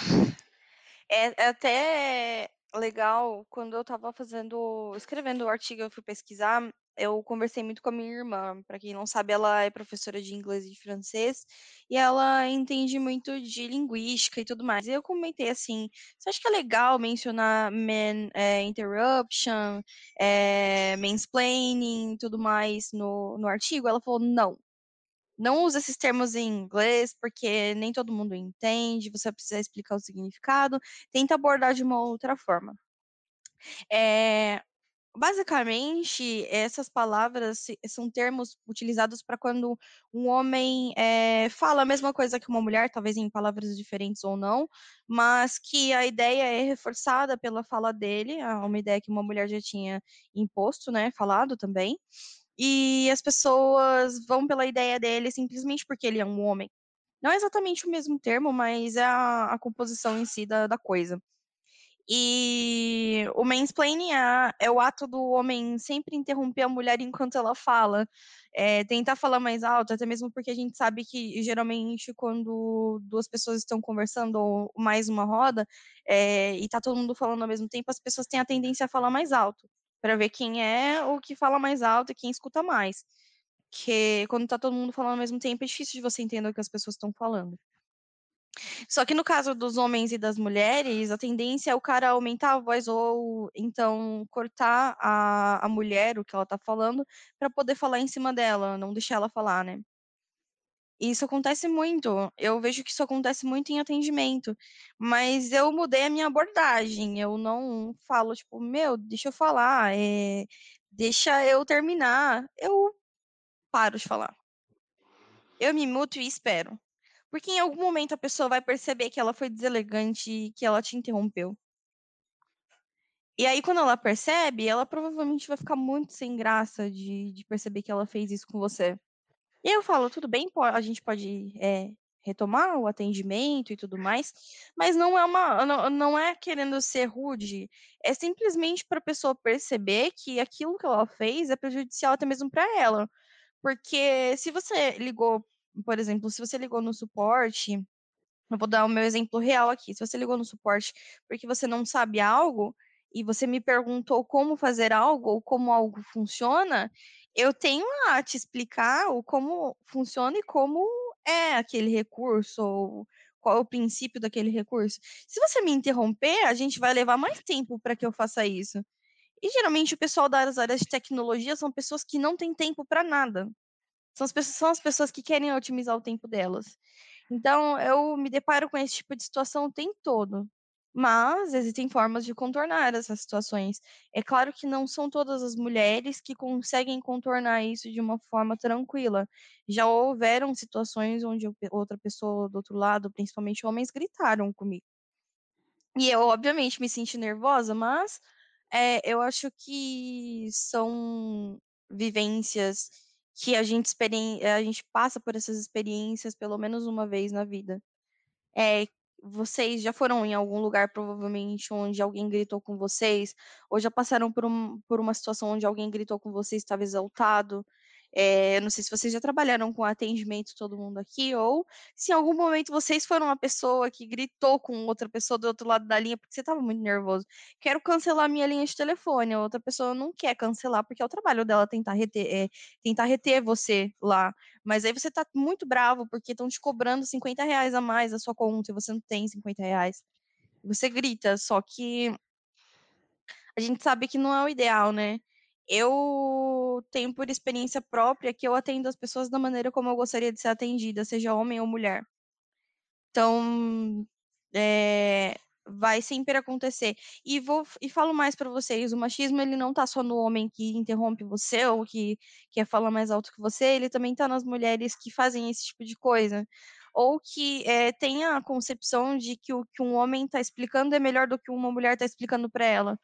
é, é até legal quando eu estava fazendo, escrevendo o artigo, eu fui pesquisar eu conversei muito com a minha irmã. Para quem não sabe, ela é professora de inglês e de francês e ela entende muito de linguística e tudo mais. E eu comentei assim: você acha que é legal mencionar man é, interruption, é, mansplaining e tudo mais no, no artigo? Ela falou: não. Não usa esses termos em inglês, porque nem todo mundo entende, você precisa explicar o significado. Tenta abordar de uma outra forma. É, Basicamente, essas palavras são termos utilizados para quando um homem é, fala a mesma coisa que uma mulher, talvez em palavras diferentes ou não, mas que a ideia é reforçada pela fala dele, uma ideia que uma mulher já tinha imposto, né, falado também, e as pessoas vão pela ideia dele simplesmente porque ele é um homem. Não é exatamente o mesmo termo, mas é a, a composição em si da, da coisa. E o mansplaining é, é o ato do homem sempre interromper a mulher enquanto ela fala, é, tentar falar mais alto, até mesmo porque a gente sabe que geralmente quando duas pessoas estão conversando ou mais uma roda é, e tá todo mundo falando ao mesmo tempo, as pessoas têm a tendência a falar mais alto para ver quem é o que fala mais alto e quem escuta mais. Que quando tá todo mundo falando ao mesmo tempo é difícil de você entender o que as pessoas estão falando. Só que no caso dos homens e das mulheres, a tendência é o cara aumentar a voz ou então cortar a, a mulher, o que ela tá falando, para poder falar em cima dela, não deixar ela falar, né? Isso acontece muito. Eu vejo que isso acontece muito em atendimento. Mas eu mudei a minha abordagem. Eu não falo, tipo, meu, deixa eu falar, é... deixa eu terminar. Eu paro de falar. Eu me muto e espero. Porque em algum momento a pessoa vai perceber que ela foi deselegante e que ela te interrompeu. E aí, quando ela percebe, ela provavelmente vai ficar muito sem graça de, de perceber que ela fez isso com você. E eu falo, tudo bem, a gente pode é, retomar o atendimento e tudo mais, mas não é uma, não, não é querendo ser rude, é simplesmente para a pessoa perceber que aquilo que ela fez é prejudicial até mesmo para ela. Porque se você ligou por exemplo, se você ligou no suporte, eu vou dar o meu exemplo real aqui. Se você ligou no suporte porque você não sabe algo e você me perguntou como fazer algo ou como algo funciona, eu tenho a te explicar o como funciona e como é aquele recurso ou qual é o princípio daquele recurso. Se você me interromper, a gente vai levar mais tempo para que eu faça isso. E geralmente o pessoal das áreas de tecnologia são pessoas que não têm tempo para nada. São as, pessoas, são as pessoas que querem otimizar o tempo delas. Então, eu me deparo com esse tipo de situação o tempo todo. Mas existem formas de contornar essas situações. É claro que não são todas as mulheres que conseguem contornar isso de uma forma tranquila. Já houveram situações onde outra pessoa do outro lado, principalmente homens, gritaram comigo. E eu, obviamente, me senti nervosa, mas é, eu acho que são vivências que a gente, a gente passa por essas experiências pelo menos uma vez na vida. É, vocês já foram em algum lugar, provavelmente, onde alguém gritou com vocês, ou já passaram por, um, por uma situação onde alguém gritou com vocês, estava exaltado, é, não sei se vocês já trabalharam com atendimento todo mundo aqui, ou se em algum momento vocês foram uma pessoa que gritou com outra pessoa do outro lado da linha porque você estava muito nervoso. Quero cancelar minha linha de telefone. A outra pessoa não quer cancelar porque é o trabalho dela tentar reter, é, tentar reter você lá. Mas aí você está muito bravo porque estão te cobrando 50 reais a mais da sua conta e você não tem 50 reais. Você grita, só que a gente sabe que não é o ideal, né? Eu tenho por experiência própria que eu atendo as pessoas da maneira como eu gostaria de ser atendida, seja homem ou mulher. Então, é, vai sempre acontecer. E vou e falo mais para vocês, o machismo ele não tá só no homem que interrompe você ou que quer falar mais alto que você, ele também tá nas mulheres que fazem esse tipo de coisa. Ou que é, tem a concepção de que o que um homem está explicando é melhor do que uma mulher está explicando para ela.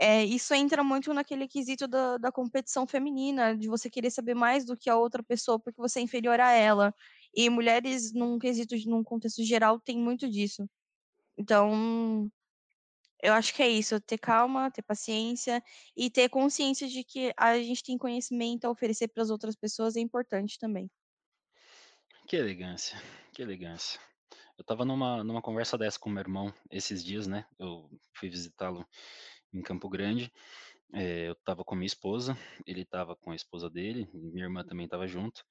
É, isso entra muito naquele quesito da, da competição feminina, de você querer saber mais do que a outra pessoa porque você é inferior a ela. E mulheres, num quesito, num contexto geral, tem muito disso. Então, eu acho que é isso, ter calma, ter paciência e ter consciência de que a gente tem conhecimento a oferecer para as outras pessoas é importante também. Que elegância, que elegância. Eu estava numa, numa conversa dessa com meu irmão esses dias, né? Eu fui visitá-lo em Campo Grande. É, eu estava com minha esposa, ele estava com a esposa dele, minha irmã também estava junto.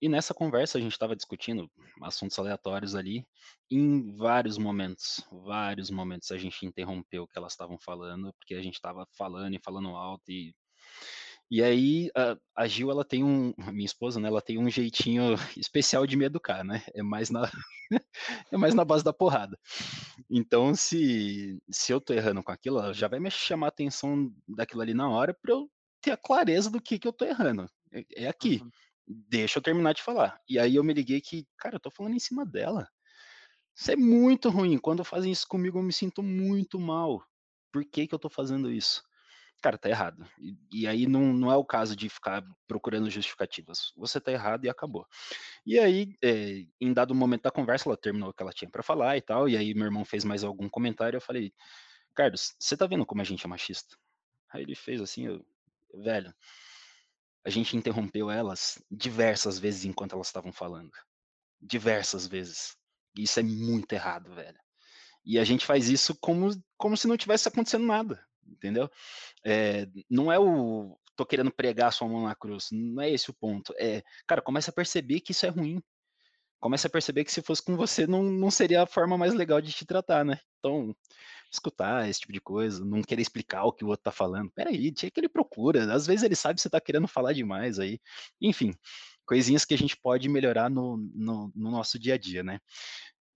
E nessa conversa a gente estava discutindo assuntos aleatórios ali. Em vários momentos, vários momentos a gente interrompeu o que elas estavam falando, porque a gente estava falando e falando alto e e aí a, a, Gil, ela tem um, [laughs] minha esposa, né? Ela tem um jeitinho [laughs] especial de me educar, né? É mais na, [laughs] é mais na base da porrada. Então, se se eu tô errando com aquilo, ela já vai me chamar a atenção daquilo ali na hora para eu ter a clareza do que que eu tô errando. É, é aqui. Uhum. Deixa eu terminar de falar. E aí eu me liguei que, cara, eu tô falando em cima dela. Isso é muito ruim. Quando fazem isso comigo, eu me sinto muito mal. Por que que eu tô fazendo isso? Cara, tá errado. E, e, aí não, não é o caso de ficar procurando justificativas. Você tá errado e acabou. E aí, é, em dado momento da conversa, ela terminou o que ela tinha para falar e tal, e aí meu irmão fez mais algum comentário, eu falei, Carlos, você tá vendo como a gente é machista? Aí ele fez assim, eu, velho, a gente interrompeu elas diversas vezes enquanto elas estavam falando. Diversas vezes. Isso é muito errado, velho. E a gente faz isso como, como se não tivesse acontecendo nada, entendeu? É, não é o tô querendo pregar sua mão na cruz, não é esse o ponto. É, cara, começa a perceber que isso é ruim. Começa a perceber que se fosse com você não, não seria a forma mais legal de te tratar, né? Então, escutar esse tipo de coisa, não querer explicar o que o outro tá falando. Peraí, tinha que ele procura. Às vezes ele sabe que você tá querendo falar demais aí. Enfim, coisinhas que a gente pode melhorar no, no, no nosso dia a dia, né?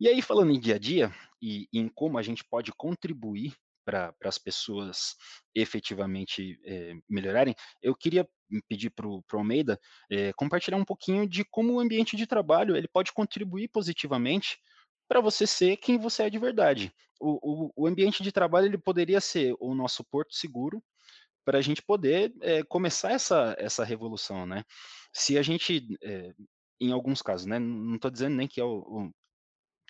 E aí, falando em dia a dia e, em como a gente pode contribuir para as pessoas efetivamente é, melhorarem, eu queria pedir para o Almeida é, compartilhar um pouquinho de como o ambiente de trabalho ele pode contribuir positivamente para você ser quem você é de verdade. O, o, o, ambiente de trabalho ele poderia ser o nosso porto seguro para a gente poder é, começar essa, essa revolução, né? Se a gente, em alguns casos, né, não estou dizendo nem que é o,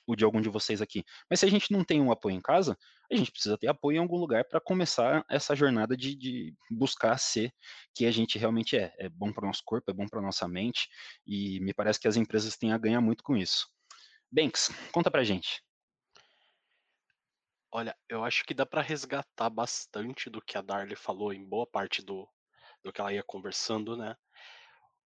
o de algum de vocês aqui. Mas se a gente não tem um apoio em casa, a gente precisa ter apoio em algum lugar para começar essa jornada de, de, buscar ser que a gente realmente é. É bom para o nosso corpo, é bom para nossa mente, e me parece que as empresas têm a ganhar muito com isso. Banks, conta pra gente. Olha, eu acho que dá para resgatar bastante do que a Darly falou em boa parte do, do que ela ia conversando, né?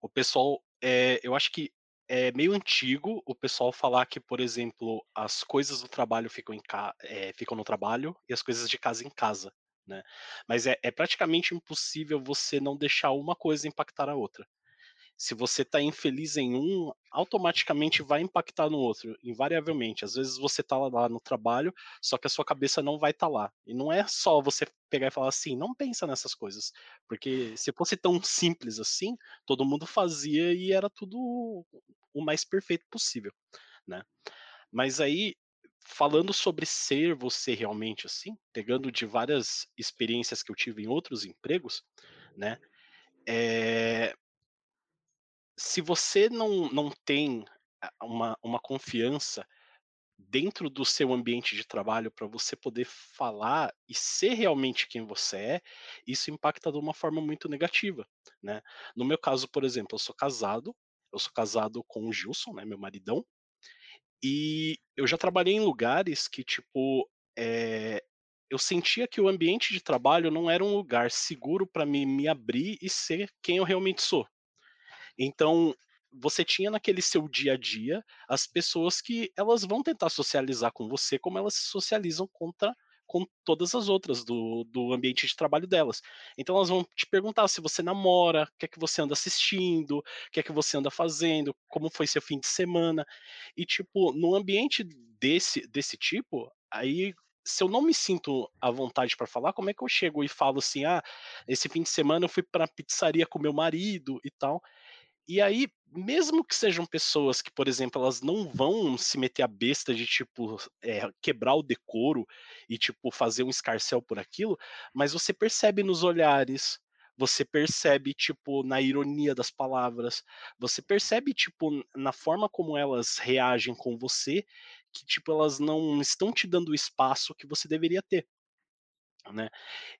O pessoal, é, eu acho que é meio antigo o pessoal falar que, por exemplo, as coisas do trabalho ficam, em. É, ficam no trabalho e as coisas de casa em casa, né? Mas é, é praticamente impossível você não deixar uma coisa impactar a outra se você está infeliz em um, automaticamente vai impactar no outro, invariavelmente. Às vezes você está lá no trabalho, só que a sua cabeça não vai estar tá lá. E não é só você pegar e falar assim, não pensa nessas coisas. Porque se fosse tão simples assim, todo mundo fazia e era tudo o mais perfeito possível, né? Mas aí, falando sobre ser você realmente assim, pegando de várias experiências que eu tive em outros empregos, né? É, se você não, não tem uma, uma confiança dentro do seu ambiente de trabalho para você poder falar e ser realmente quem você é, isso impacta de uma forma muito negativa, né? No meu caso, por exemplo, eu sou casado, eu sou casado com o Gilson, né, meu maridão, e eu já trabalhei em lugares que, tipo, é, eu sentia que o ambiente de trabalho não era um lugar seguro para me, me abrir e ser quem eu realmente sou. Então, você tinha naquele seu dia a dia as pessoas que elas vão tentar socializar com você como elas se socializam contra com todas as outras do, do ambiente de trabalho delas. Então elas vão te perguntar se você namora, o que é que você anda assistindo, o que é que você anda fazendo, como foi seu fim de semana. E tipo, no ambiente desse desse tipo, aí se eu não me sinto à vontade para falar, como é que eu chego e falo assim: "Ah, esse fim de semana eu fui para pizzaria com meu marido" e tal. E aí, mesmo que sejam pessoas que, por exemplo, elas não vão se meter a besta de, tipo, é, quebrar o decoro e, tipo, fazer um escarcel por aquilo, mas você percebe nos olhares, você percebe, tipo, na ironia das palavras, você percebe, tipo, na forma como elas reagem com você, que, tipo, elas não estão te dando o espaço que você deveria ter. Né?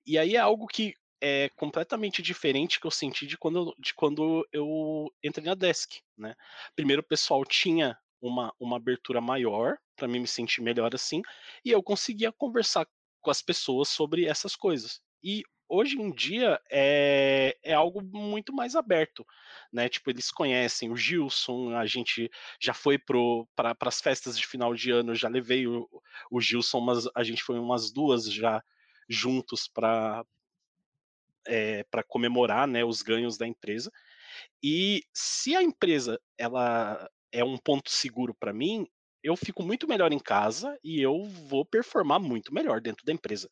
E aí é algo que é completamente diferente que eu senti de quando, de quando eu entrei na Desk, né? Primeiro o pessoal tinha uma, uma abertura maior para mim me sentir melhor assim, e eu conseguia conversar com as pessoas sobre essas coisas. E hoje em dia é, é algo muito mais aberto, né? Tipo, eles conhecem o Gilson, a gente já foi para as festas de final de ano, já levei o, o Gilson, mas a gente foi umas duas já juntos para é, eh, para comemorar né, os ganhos da empresa. E se a empresa ela é um ponto seguro para mim, eu fico muito melhor em casa e eu vou performar muito melhor dentro da empresa.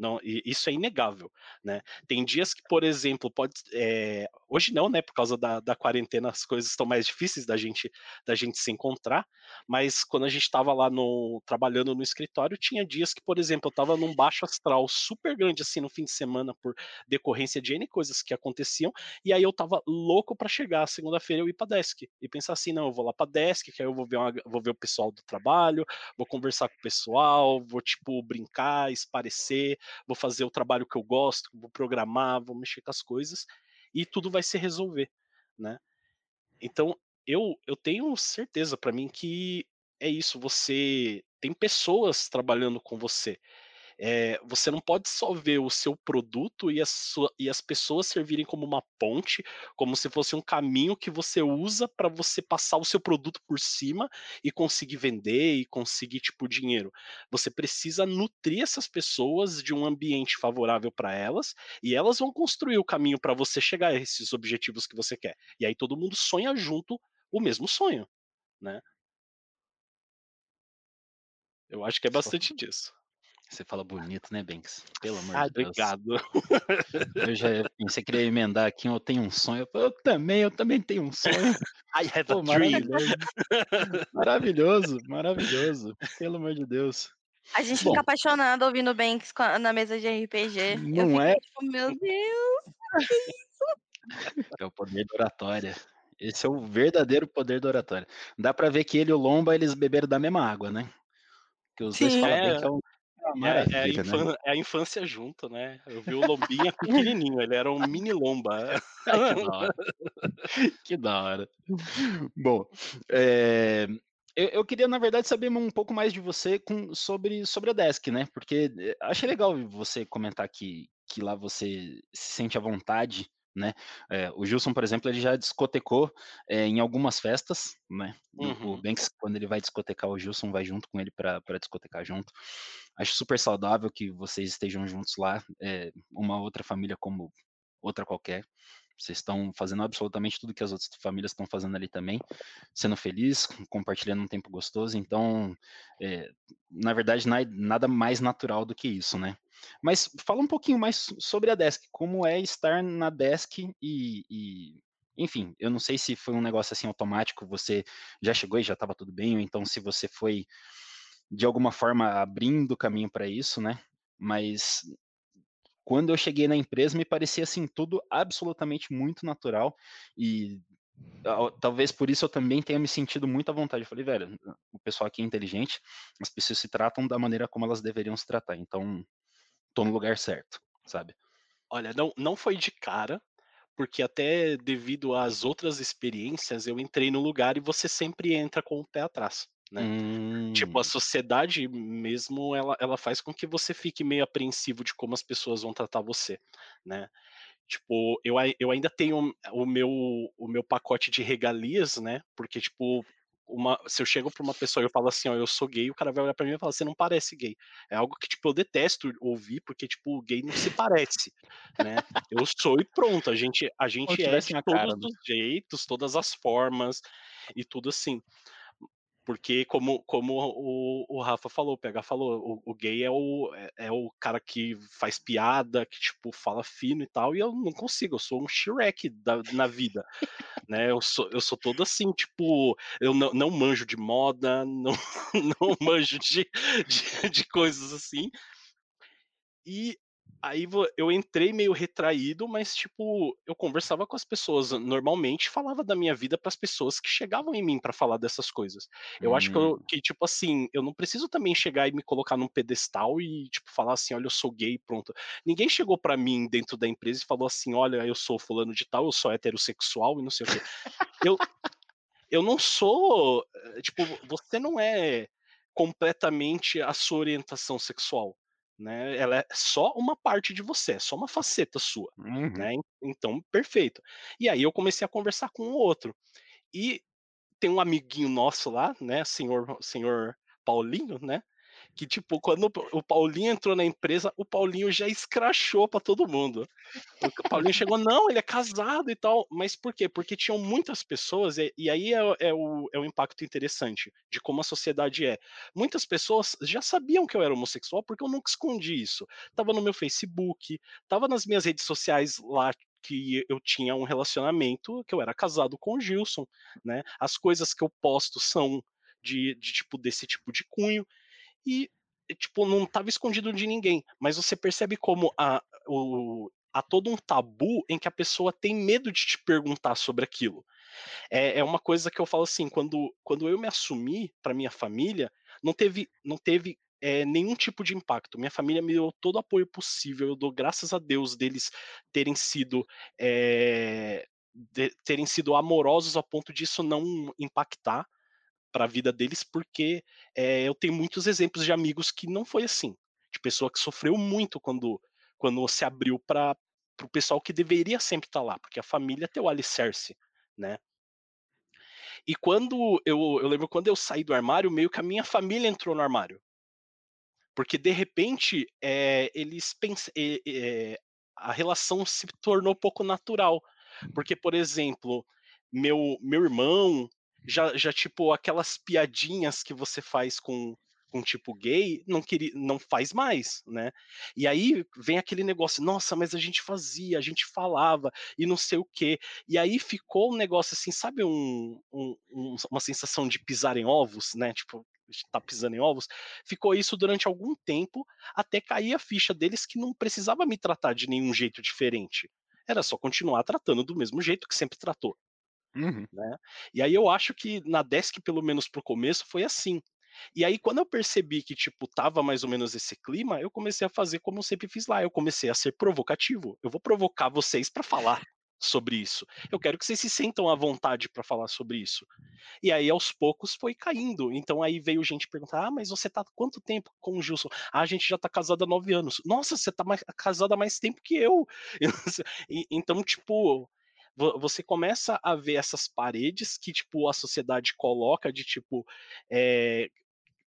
Não, isso é inegável, né? Tem dias que, por exemplo, pode. É, hoje não, né? Por causa da, da quarentena, as coisas estão mais difíceis da gente, da gente se encontrar. Mas quando a gente estava lá no trabalhando no escritório, tinha dias que, por exemplo, eu estava num baixo astral super grande assim no fim de semana por decorrência de N coisas que aconteciam, e aí eu tava louco para chegar segunda-feira eu ir para desk e pensar assim, não, eu vou lá para desk, que aí eu vou ver, uma, vou ver o pessoal do trabalho, vou conversar com o pessoal, vou tipo brincar, esparecer, vou fazer o trabalho que eu gosto, vou programar, vou mexer com as coisas e tudo vai se resolver, né? Então, eu, eu tenho certeza para mim que é isso, você tem pessoas trabalhando com você. É, você não pode só ver o seu produto e, sua, e, as pessoas servirem como uma ponte, como se fosse um caminho que você usa para você passar o seu produto por cima e conseguir vender e conseguir tipo dinheiro. Você precisa nutrir essas pessoas de um ambiente favorável para elas e elas vão construir o caminho para você chegar a esses objetivos que você quer. E aí todo mundo sonha junto o mesmo sonho, né? Eu acho que é bastante disso. Você fala bonito, né, Banks? Pelo amor ah, de Deus. Obrigado. [laughs] Eu já pensei que queria emendar aqui, eu tenho um sonho. Eu também, eu também tenho um sonho. [laughs] I have Pô, a dream. Maravilhoso. [laughs] maravilhoso, maravilhoso. Pelo amor de Deus. A gente Bom, fica apaixonado ouvindo Banks na mesa de RPG. Não eu é? Tipo, meu Deus, que isso? É o poder da oratória. Esse é o verdadeiro poder da oratória. Dá para ver que ele e o Lomba, eles beberam da mesma água, né? Que os Sim, dois falam é. bem que é um é, é, a infância, né? é, a infância junto, né? Eu vi o Lombinha [laughs] pequenininho, ele era um mini Lomba. [laughs] que da hora. [laughs] Que da hora. Bom, é, eu, eu, queria, na verdade, saber um pouco mais de você com, sobre, sobre a Desk, né? Porque eh, achei legal você comentar que, que lá você se sente à vontade né? É, o Gilson, por exemplo, ele já discotecou é, em algumas festas, né? Uhum. O Banks, quando ele vai discotecar, o Gilson vai junto com ele para discotecar junto. Acho super saudável que vocês estejam juntos lá, é, uma outra família como outra qualquer. Vocês estão fazendo absolutamente tudo que as outras famílias estão fazendo ali também, sendo feliz, compartilhando um tempo gostoso. Então, é, na verdade, nada mais natural do que isso, né? Mas fala um pouquinho mais sobre a Desk, como é estar na Desk e, e enfim, eu não sei se foi um negócio assim automático, você já chegou e já estava tudo bem, ou então se você foi de alguma forma abrindo caminho para isso, né? Mas quando eu cheguei na empresa, me parecia assim tudo absolutamente muito natural e talvez por isso eu também tenha me sentido muito à vontade. Eu falei, velho, o pessoal aqui é inteligente, as pessoas se tratam da maneira como elas deveriam se tratar, então tô no lugar certo, sabe? Olha, não, não foi de cara, porque até devido às outras experiências eu entrei no lugar e você sempre entra com o pé atrás né? Hum. Tipo, a sociedade mesmo, ela, ela faz com que você fique meio apreensivo de como as pessoas vão tratar você, né? Tipo, eu, eu ainda tenho o meu, o meu pacote de regalias, né? Porque, tipo, uma, se eu chego pra uma pessoa e eu falo assim, ó, eu sou gay, o cara vai olhar pra mim e falar, você não parece gay. É algo que, tipo, eu detesto ouvir, porque, tipo, gay não se parece, né? Eu sou e pronto, a gente, a gente é de todos cara, os jeitos, todas as formas e tudo assim. Porque, como, como o, o Rafa falou, o PH falou, o, o, gay é o, é, é, o cara que faz piada, que, tipo, fala fino e tal, e eu não consigo, eu sou um Shrek da, na vida, né? Eu sou, eu sou todo assim, tipo, eu não, não manjo de moda, [laughs] não, não manjo de, de, de coisas assim, e Aí eu entrei meio retraído, mas tipo, eu conversava com as pessoas normalmente, falava da minha vida para as pessoas que chegavam em mim para falar dessas coisas. Eu hum. acho que, eu, hum. que, tipo assim, eu não preciso também chegar e me colocar num pedestal e tipo falar assim, olha, eu sou gay, pronto. Ninguém chegou para mim dentro da empresa e falou assim, olha, eu sou fulano de tal, eu sou heterossexual e não sei o quê. eu eu não sou, eh, tipo, você não é completamente a sua orientação sexual né? Ela é só uma parte de você, é só uma faceta sua, uhum. né? Então, perfeito. E aí eu comecei a conversar com o outro. E tem um amiguinho nosso lá, né, senhor, senhor Paulinho, né, que, tipo, quando o Paulinho entrou na empresa, o Paulinho já escrachou para todo mundo. O Paulinho chegou, não, ele é casado e tal. Mas por quê? Porque tinham muitas pessoas, e, e aí é, é, o, é o impacto interessante de como a sociedade é. Muitas pessoas já sabiam que eu era homossexual porque eu nunca escondi isso. Tava no meu Facebook, tava nas minhas redes sociais lá que eu tinha um relacionamento, que eu era casado com o Gilson, né? As coisas que eu posto são de, de tipo desse tipo de cunho e tipo não estava escondido de ninguém, mas você percebe como a, o, há todo um tabu em que a pessoa tem medo de te perguntar sobre aquilo. É, é uma coisa que eu falo assim, quando, quando eu me assumi para minha família, não teve, não teve é, nenhum tipo de impacto. Minha família me deu todo o apoio possível. Eu dou graças a Deus deles terem sido é, de, terem sido amorosos a ponto disso não impactar para a vida deles, porque é, eu tenho muitos exemplos de amigos que não foi assim, de pessoa que sofreu muito quando quando se abriu para o pessoal que deveria sempre estar tá lá, porque a família tem o alicerce, né? E quando eu, eu lembro quando eu saí do armário, meio que a minha família entrou no armário. Porque de repente é, eles pensam, é, é, a relação se tornou pouco natural. Porque, por exemplo, meu, meu irmão já, já, tipo, aquelas piadinhas que você faz com, com tipo gay, não queria, não faz mais, né? E aí vem aquele negócio, nossa, mas a gente fazia, a gente falava e não sei o quê. E aí ficou um negócio assim, sabe um, um, uma sensação de pisar em ovos, né? Tipo, tá pisando em ovos, ficou isso durante algum tempo, até cair a ficha deles que não precisava me tratar de nenhum jeito diferente. Era só continuar tratando do mesmo jeito que sempre tratou. Uhum. Né? E aí eu acho que na Desk, pelo menos pro começo, foi assim. E aí, quando eu percebi que, tipo, tava mais ou menos esse clima, eu comecei a fazer como eu sempre fiz lá. Eu comecei a ser provocativo. Eu vou provocar vocês para falar sobre isso. Eu quero que vocês se sentam à vontade para falar sobre isso. E aí, aos poucos, foi caindo. Então, aí veio gente perguntar: Ah, mas você tá quanto tempo com o Gilson? Ah, a gente já tá casado há nove anos. Nossa, você tá mais, casado há mais tempo que eu. [laughs] então, tipo. Você começa a ver essas paredes que, tipo, a sociedade coloca de, tipo, é,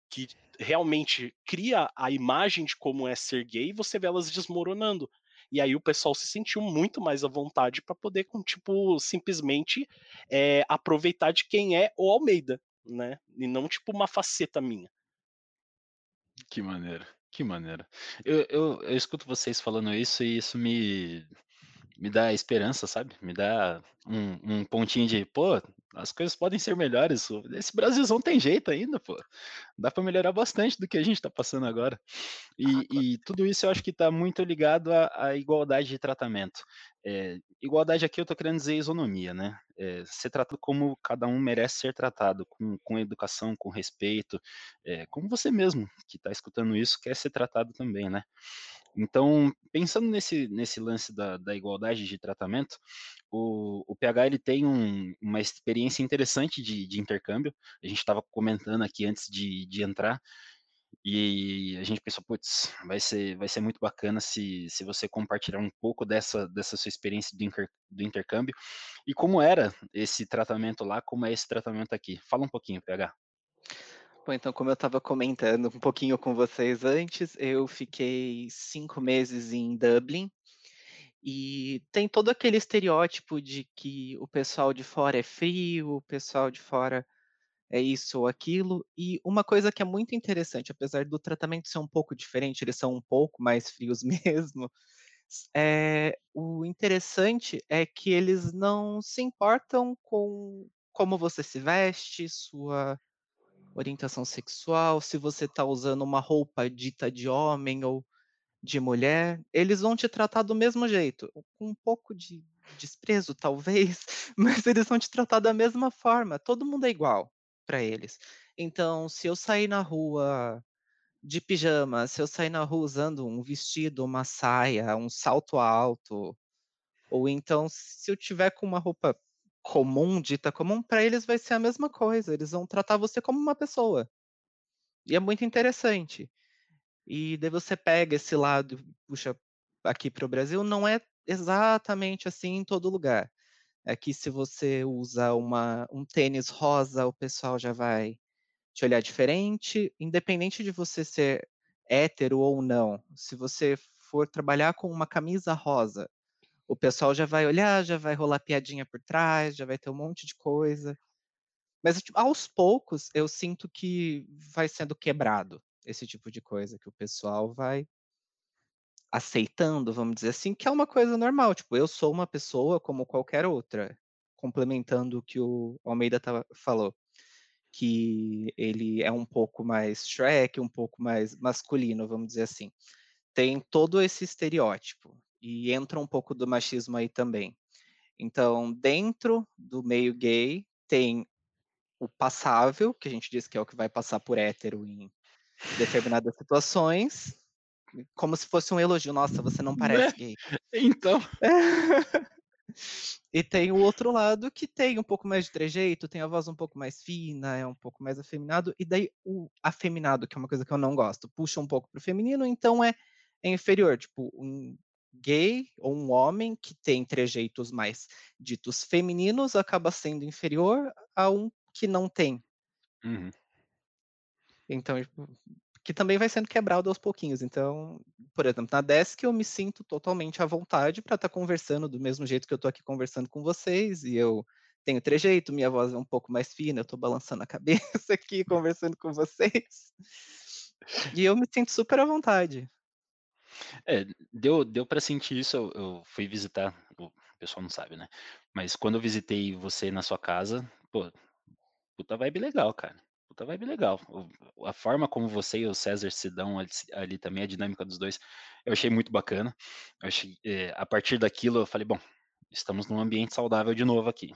que realmente cria a imagem de como é ser gay, você vê elas desmoronando. E aí o pessoal se sentiu muito mais à vontade para poder, com, tipo, simplesmente é, aproveitar de quem é o Almeida, né? E não, tipo, uma faceta minha. Que maneiro, que maneiro. Eu, eu, eu escuto vocês falando isso e isso me, me dá esperança, sabe? Me dá um, um pontinho de, pô, as coisas podem ser melhores. Esse Brasilzão tem jeito ainda, pô. Dá para melhorar bastante do que a gente está passando agora. E, ah, claro. e, tudo isso eu acho que está muito ligado à, à, igualdade de tratamento. É, igualdade aqui eu estou querendo dizer isonomia, né? É, ser tratado como cada um merece ser tratado, com, com educação, com respeito, é, como você mesmo que está escutando isso quer ser tratado também, né? Então, pensando nesse, nesse lance da, da igualdade de tratamento, o, o PH ele tem um, uma experiência interessante de, de intercâmbio. A gente estava comentando aqui antes de, de entrar, e a gente pensou, putz, vai ser, vai ser muito bacana se, se você compartilhar um pouco dessa, dessa sua experiência do, do intercâmbio e como era esse tratamento lá, como é esse tratamento aqui. Fala um pouquinho, PH. Bom, então, como eu estava comentando um pouquinho com vocês antes, eu fiquei cinco meses em Dublin e tem todo aquele estereótipo de que o pessoal de fora é frio, o pessoal de fora é isso ou aquilo. E uma coisa que é muito interessante, apesar do tratamento ser um pouco diferente, eles são um pouco mais frios [laughs] mesmo. É, o interessante é que eles não se importam com como você se veste, sua orientação sexual, se você está usando uma roupa dita de homem ou de mulher, eles vão te tratar do mesmo jeito, com um pouco de desprezo, talvez, [laughs] mas eles vão te tratar da mesma forma. Todo mundo é igual para eles. Então, se eu sair na rua de pijama, se eu sair na rua usando um vestido, uma saia, um salto alto, ou então se eu tiver com uma roupa comum, dita comum, para eles vai ser a mesma coisa. Eles vão tratar você como uma pessoa. E é muito interessante. E daí você pega esse lado, puxa aqui para o Brasil, não é exatamente assim em todo lugar. Aqui, se você usa uma, um tênis rosa, o pessoal já vai te olhar diferente, independente de você ser hétero ou não. Se você for trabalhar com uma camisa rosa, o pessoal já vai olhar, já vai rolar piadinha por trás, já vai ter um monte de coisa. Mas tipo, aos poucos eu sinto que vai sendo quebrado esse tipo de coisa, que o pessoal vai aceitando, vamos dizer assim, que é uma coisa normal. Tipo, eu sou uma pessoa como qualquer outra, complementando o que o Almeida falou, que ele é um pouco mais Shrek, um pouco mais masculino, vamos dizer assim. Tem todo esse estereótipo e entra um pouco do machismo aí também. Então, dentro do meio gay, tem o passável, que a gente diz que é o que vai passar por hétero em determinadas situações, como se fosse um elogio. Nossa, você não parece né? gay. [laughs] Então. [laughs] e tem o outro lado que tem um pouco mais de trejeito, tem a voz um pouco mais fina, é um pouco mais afeminado, e daí o afeminado, que é uma coisa que eu não gosto, puxa um pouco pro feminino, então é, é inferior. Tipo, um gay ou um homem que tem trejeitos mais ditos femininos acaba sendo inferior a um que não tem. Uhum. Então, tipo, que também vai sendo quebrado aos pouquinhos. Então, por exemplo, na Desk eu me sinto totalmente à vontade para estar tá conversando do mesmo jeito que eu estou aqui conversando com vocês, e eu tenho trejeito, minha voz é um pouco mais fina, eu estou balançando a [laughs] cabeça aqui conversando com vocês. E eu me sinto super à vontade. É, deu, deu para sentir isso. Eu, eu, fui visitar, o pessoal não sabe, né? Mas quando eu visitei você na sua casa, pô, puta vibe legal, cara. Puta vibe legal. O, a forma como você e o César se dão ali, ali, também, a dinâmica dos dois, eu achei muito bacana. Eu achei, é, a partir daquilo, eu falei, bom, estamos num ambiente saudável de novo aqui.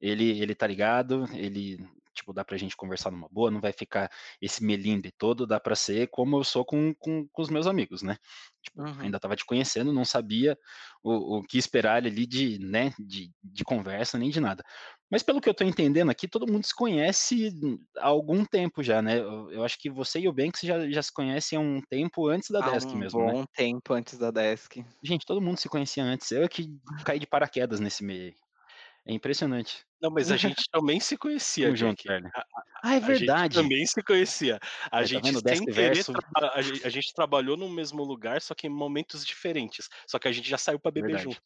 Ele, ele tá ligado, ele tipo, dá pra gente conversar numa boa, não vai ficar esse melindre todo, dá pra ser como eu sou com, com, com os meus amigos, né? Tipo, uhum. ainda tava te conhecendo, não sabia o, o que esperar ali de, né, de, de conversa, nem de nada. Mas pelo que eu tô entendendo aqui, todo mundo se conhece há algum tempo já, né? Eu, eu acho que você e o Banks já, já se conhecem há um tempo antes da há Desk um mesmo, né? bom tempo antes da Desk. Gente, todo mundo se conhecia antes. Eu é que caí de paraquedas nesse meio. É impressionante. Não, mas a gente [laughs] também se conhecia, junto, Ah, é a gente verdade. também se conhecia. A Aí, tá gente vendo? sem querer, verso. tra- a, gente, a gente trabalhou no mesmo lugar, só que em momentos diferentes. Só que a gente já saiu pra beber Verdade. junto.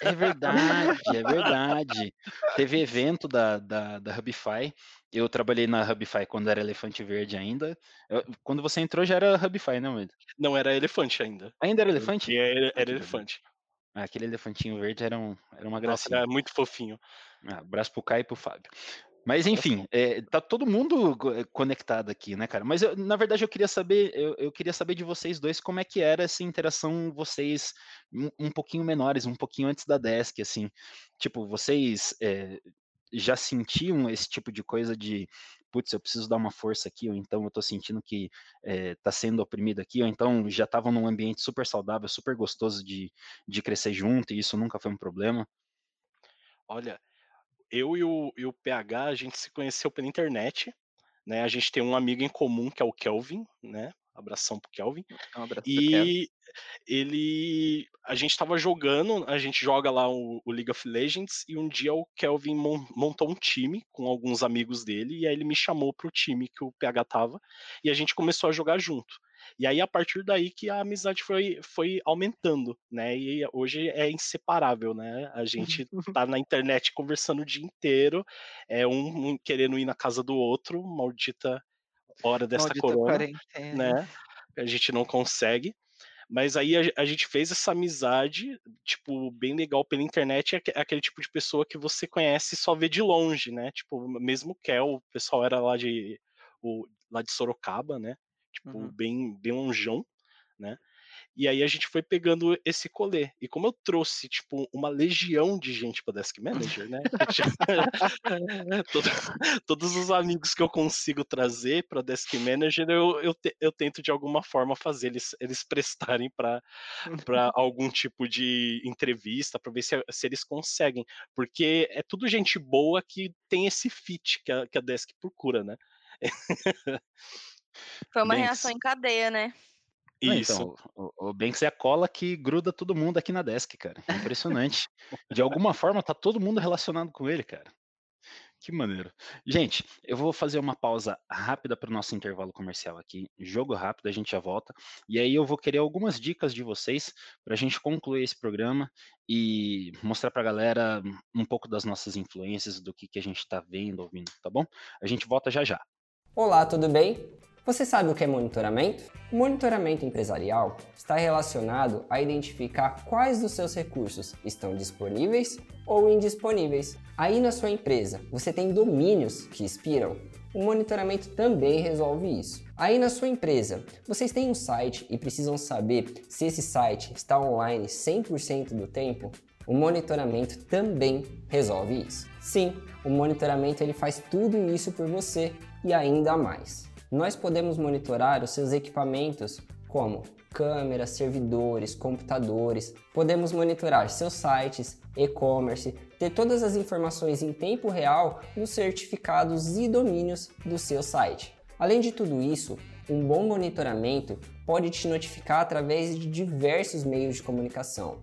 É verdade, é verdade. Teve evento da, da, da Hubify. Eu trabalhei na Hubify quando era Elefante Verde ainda. Eu- quando você entrou já era Hubify, né, Moeda? Não era elefante ainda. Ainda era Elefante? Era, era elefante. Ah, aquele elefantinho verde era, um, era uma Nossa, gracinha. era muito fofinho. Ah, abraço pro Caio e pro Fábio. Mas enfim, é, tá todo mundo é, conectado aqui, né, cara? Mas eu- na verdade eu queria saber, eu, eu queria saber de vocês dois como é que era essa interação, vocês um, um pouquinho menores, um pouquinho antes da Desk, assim. Tipo, vocês é, já sentiam esse tipo de coisa de, putz, eu preciso dar uma força aqui, ou então eu tô sentindo que é, tá sendo oprimido aqui, ou então já estavam num ambiente super saudável, super gostoso de, de crescer junto, e isso nunca foi um problema. Olha, eu e o, e o PH, a gente se conheceu pela internet, né? A gente tem um amigo em comum que é o Kelvin, né? Abração pro Kelvin. Um abraço. E ele. A gente tava jogando, a gente joga lá o, o League of Legends, e um dia o Kelvin mon- montou um time com alguns amigos dele, e aí ele me chamou pro time que o PH tava, e a gente começou a jogar junto. E aí, a partir daí que a amizade foi, foi aumentando, né? E hoje é inseparável, né? A gente tá na internet conversando o dia inteiro, é um, um querendo ir na casa do outro, maldita hora desta Maldita corona quarentena. né? A gente não consegue. Mas aí a, a gente fez essa amizade, tipo, bem legal pela internet. É aque- aquele tipo de pessoa que você conhece e só vê de longe, né? Tipo, mesmo o Kel, o pessoal era lá de, o, lá de Sorocaba, né? Tipo, Uhum. bem, bem longeão, né? E aí a gente foi pegando esse colê. E como eu trouxe, tipo, uma legião de gente para Desk Manager, né? [laughs] Todo- todos os amigos que eu consigo trazer para Desk Manager, eu, eu, te- eu tento de alguma forma fazer eles, eles prestarem para [laughs] algum tipo de entrevista, para ver se, se eles conseguem. Porque é tudo gente boa que tem esse fit que a, que a Desk procura, né? [laughs] Foi uma Banks. reação em cadeia, né? Não, Isso. Então, o, o Banks é a cola que gruda todo mundo aqui na desk, cara. Impressionante. De alguma forma, tá todo mundo relacionado com ele, cara. Que maneiro. Gente, eu vou fazer uma pausa rápida para o nosso intervalo comercial aqui. Jogo rápido, a gente já volta. E aí eu vou querer algumas dicas de vocês para a gente concluir esse programa e mostrar para a galera um pouco das nossas influências, do que, que a gente está vendo, ouvindo, tá bom? A gente volta já já. Olá, tudo bem? Você sabe o que é monitoramento? O monitoramento empresarial está relacionado a identificar quais dos seus recursos estão disponíveis ou indisponíveis. Aí na sua empresa, você tem domínios que expiram? O monitoramento também resolve isso. Aí na sua empresa, vocês têm um site e precisam saber se esse site está online 100% do tempo? O monitoramento também resolve isso. Sim, o monitoramento ele faz tudo isso por você e ainda mais. Nós podemos monitorar os seus equipamentos como câmeras, servidores, computadores. Podemos monitorar seus sites, e-commerce, ter todas as informações em tempo real nos certificados e domínios do seu site. Além de tudo isso, um bom monitoramento pode te notificar através de diversos meios de comunicação,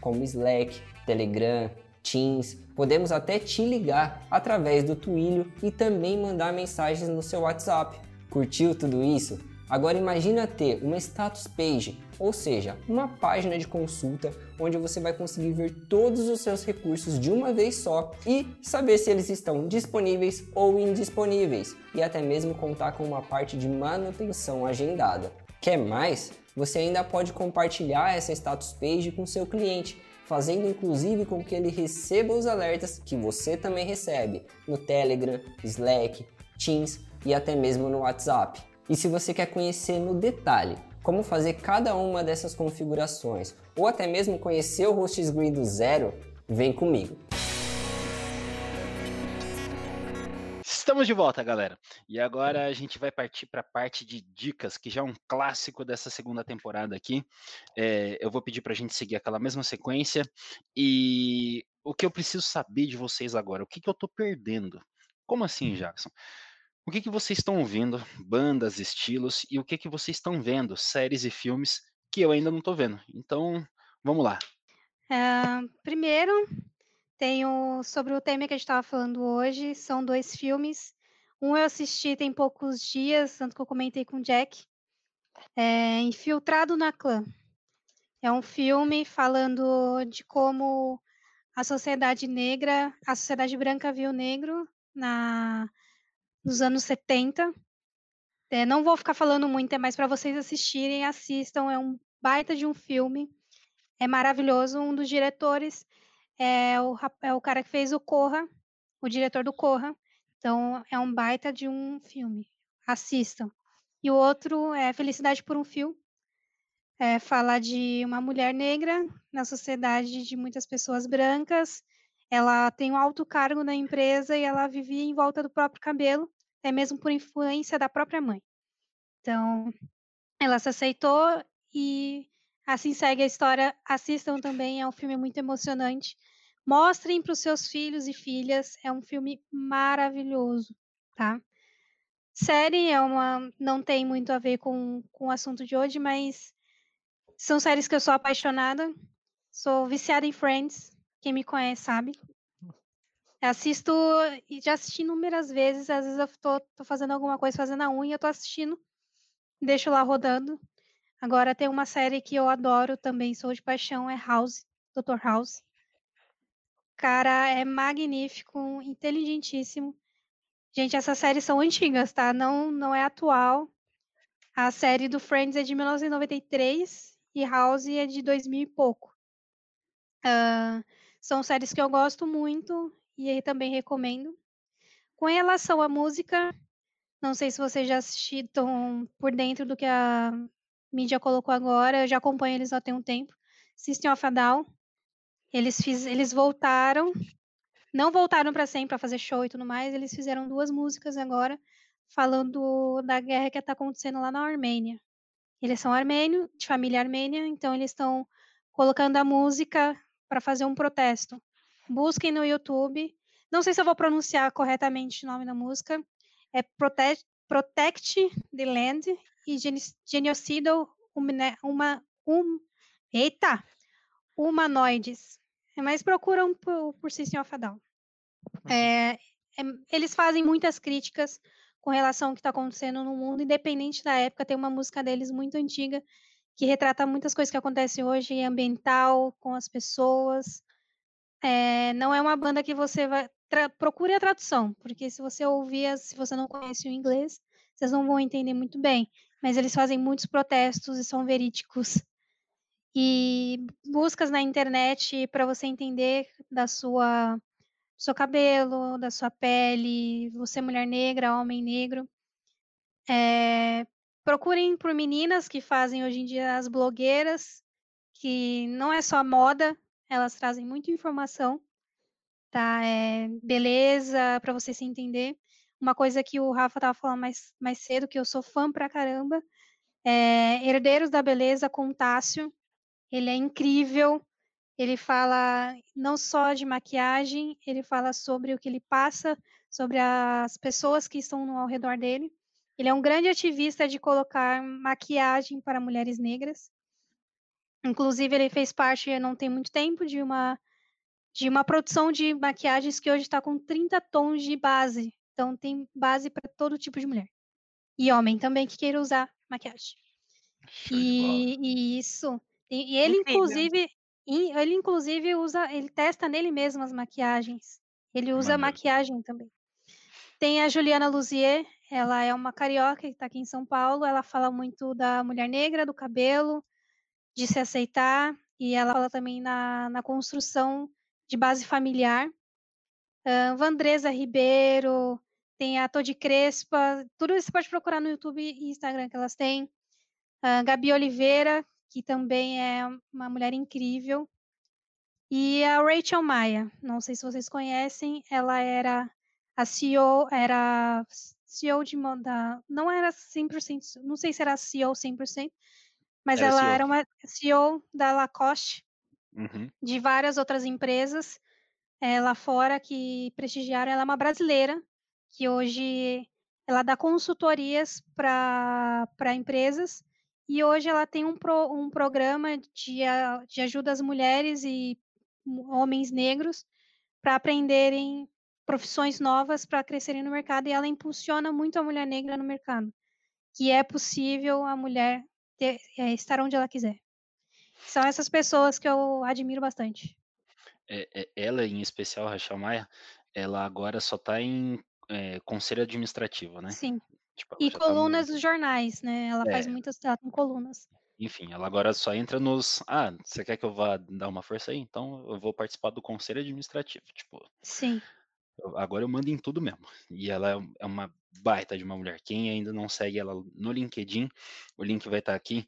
como Slack, Telegram, Teams. Podemos até te ligar através do Twilio e também mandar mensagens no seu WhatsApp. Curtiu tudo isso? Agora imagina ter uma status page, ou seja, uma página de consulta onde você vai conseguir ver todos os seus recursos de uma vez só e saber se eles estão disponíveis ou indisponíveis e até mesmo contar com uma parte de manutenção agendada. Quer mais? Você ainda pode compartilhar essa status page com seu cliente, fazendo inclusive com que ele receba os alertas que você também recebe no Telegram, Slack, Teams e até mesmo no WhatsApp. E se você quer conhecer no detalhe como fazer cada uma dessas configurações ou até mesmo conhecer o HostGrid do zero, vem comigo. Estamos de volta, galera. E agora a gente vai partir para a parte de dicas, que já é um clássico dessa segunda temporada aqui. É, eu vou pedir para a gente seguir aquela mesma sequência. E o que eu preciso saber de vocês agora? O que, que eu estou perdendo? Como assim, Jackson? O que, que vocês estão ouvindo, bandas, estilos, e o que, que vocês estão vendo, séries e filmes que eu ainda não estou vendo. Então, vamos lá. Uh, primeiro, tenho sobre o tema que a gente estava falando hoje, são dois filmes. Um eu assisti tem poucos dias, tanto que eu comentei com o Jack. É Infiltrado na Clã. É um filme falando de como a sociedade negra, a sociedade branca viu o negro na nos anos 70. É, não vou ficar falando muito, é mais para vocês assistirem, assistam. É um baita de um filme, é maravilhoso. Um dos diretores é o, é o cara que fez o Corra, o diretor do Corra. Então, é um baita de um filme. Assistam. E o outro é Felicidade por um Fio. É, fala de uma mulher negra na sociedade de muitas pessoas brancas. Ela tem um alto cargo na empresa e ela vivia em volta do próprio cabelo até mesmo por influência da própria mãe. Então, ela se aceitou e assim segue a história. Assistam também, é um filme muito emocionante. Mostrem para os seus filhos e filhas, é um filme maravilhoso, tá? Série é uma, não tem muito a ver com, com o assunto de hoje, mas são séries que eu sou apaixonada. Sou viciada em Friends, quem me conhece sabe. Assisto e já assisti inúmeras vezes. Às vezes eu tô, tô fazendo alguma coisa, fazendo a unha, eu tô assistindo, deixo lá rodando. Agora tem uma série que eu adoro também, sou de paixão, é House, Dr. House. Cara, é magnífico, inteligentíssimo. Gente, essas séries são antigas, tá? Não, não é atual. A série do Friends é de 1993 e House é de 2000 e pouco. Uh, são séries que eu gosto muito e também recomendo. Com relação à música, não sei se vocês já assistiram por dentro do que a mídia colocou agora, eu já acompanho eles há tem um tempo. System of a Down, eles, fiz, eles voltaram, não voltaram para sempre para fazer show e tudo mais, eles fizeram duas músicas agora falando da guerra que está acontecendo lá na Armênia. Eles são armênios, de família armênia, então eles estão colocando a música para fazer um protesto. Busquem no YouTube. Não sei se eu vou pronunciar corretamente o nome da música. É Protect, Protect the Land e Genocidal uma, um, eita, Humanoides. Mas procuram por, por System of a Down. Uhum. É, é, eles fazem muitas críticas com relação ao que está acontecendo no mundo, independente da época. Tem uma música deles muito antiga que retrata muitas coisas que acontecem hoje, ambiental, com as pessoas. É, não é uma banda que você vai. procure a tradução, porque se você ouvir, se você não conhece o inglês, vocês não vão entender muito bem. Mas eles fazem muitos protestos e são verídicos. E buscas na internet para você entender da sua do seu cabelo, da sua pele, você mulher negra, homem negro. É, procurem por meninas que fazem hoje em dia as blogueiras, que não é só moda, elas trazem muita informação, tá? É, beleza, para você se entender. Uma coisa que o Rafa estava falando mais, mais cedo, que eu sou fã pra caramba, é Herdeiros da Beleza com Tássio. Ele é incrível. Ele fala não só de maquiagem, ele fala sobre o que ele passa, sobre as pessoas que estão ao redor dele. Ele é um grande ativista de colocar maquiagem para mulheres negras. Inclusive, ele fez parte, não tem muito tempo, de uma, de uma produção de maquiagens que hoje está com 30 tons de base. Então, tem base para todo tipo de mulher. E homem também que queira usar maquiagem. E, e, isso. E, e ele, Incrível. inclusive, ele, inclusive, usa, ele testa nele mesmo as maquiagens. Ele usa Maneiro. maquiagem também. Tem a Juliana Luzier, ela é uma carioca que está aqui em São Paulo. Ela fala muito da mulher negra, do cabelo, de se aceitar. E ela fala também na, na construção de base familiar. Uh, Vandresa Ribeiro, tem a Todi Crespa, tudo isso você pode procurar no YouTube e Instagram que elas têm. Uh, Gabi Oliveira, que também é uma mulher incrível. E a Rachel Maia, não sei se vocês conhecem, ela era a CEO, era CEO de moda, não era 100%, não sei se era CEO 100%, mas era ela CEO. era uma CEO da Lacoste, uhum. de várias outras empresas é, lá fora que prestigiaram. Ela é uma brasileira que hoje ela dá consultorias para empresas e hoje ela tem um, pro, um programa de, de ajuda às mulheres e homens negros para aprenderem profissões novas para crescerem no mercado e ela impulsiona muito a mulher negra no mercado, que é possível a mulher ter, é, estar onde ela quiser. São essas pessoas que eu admiro bastante. É, é, ela, em especial, Rachel Maia, ela agora só está em é, conselho administrativo, né? Sim. Tipo, e colunas tá... dos jornais, né? Ela faz é. muitas, ela tem colunas. Enfim, ela agora só entra nos. Ah, você quer que eu vá dar uma força aí? Então eu vou participar do conselho administrativo. Tipo. Sim. Agora eu mando em tudo mesmo. E ela é, é uma baita de uma mulher. Quem ainda não segue ela no LinkedIn, o link vai estar aqui.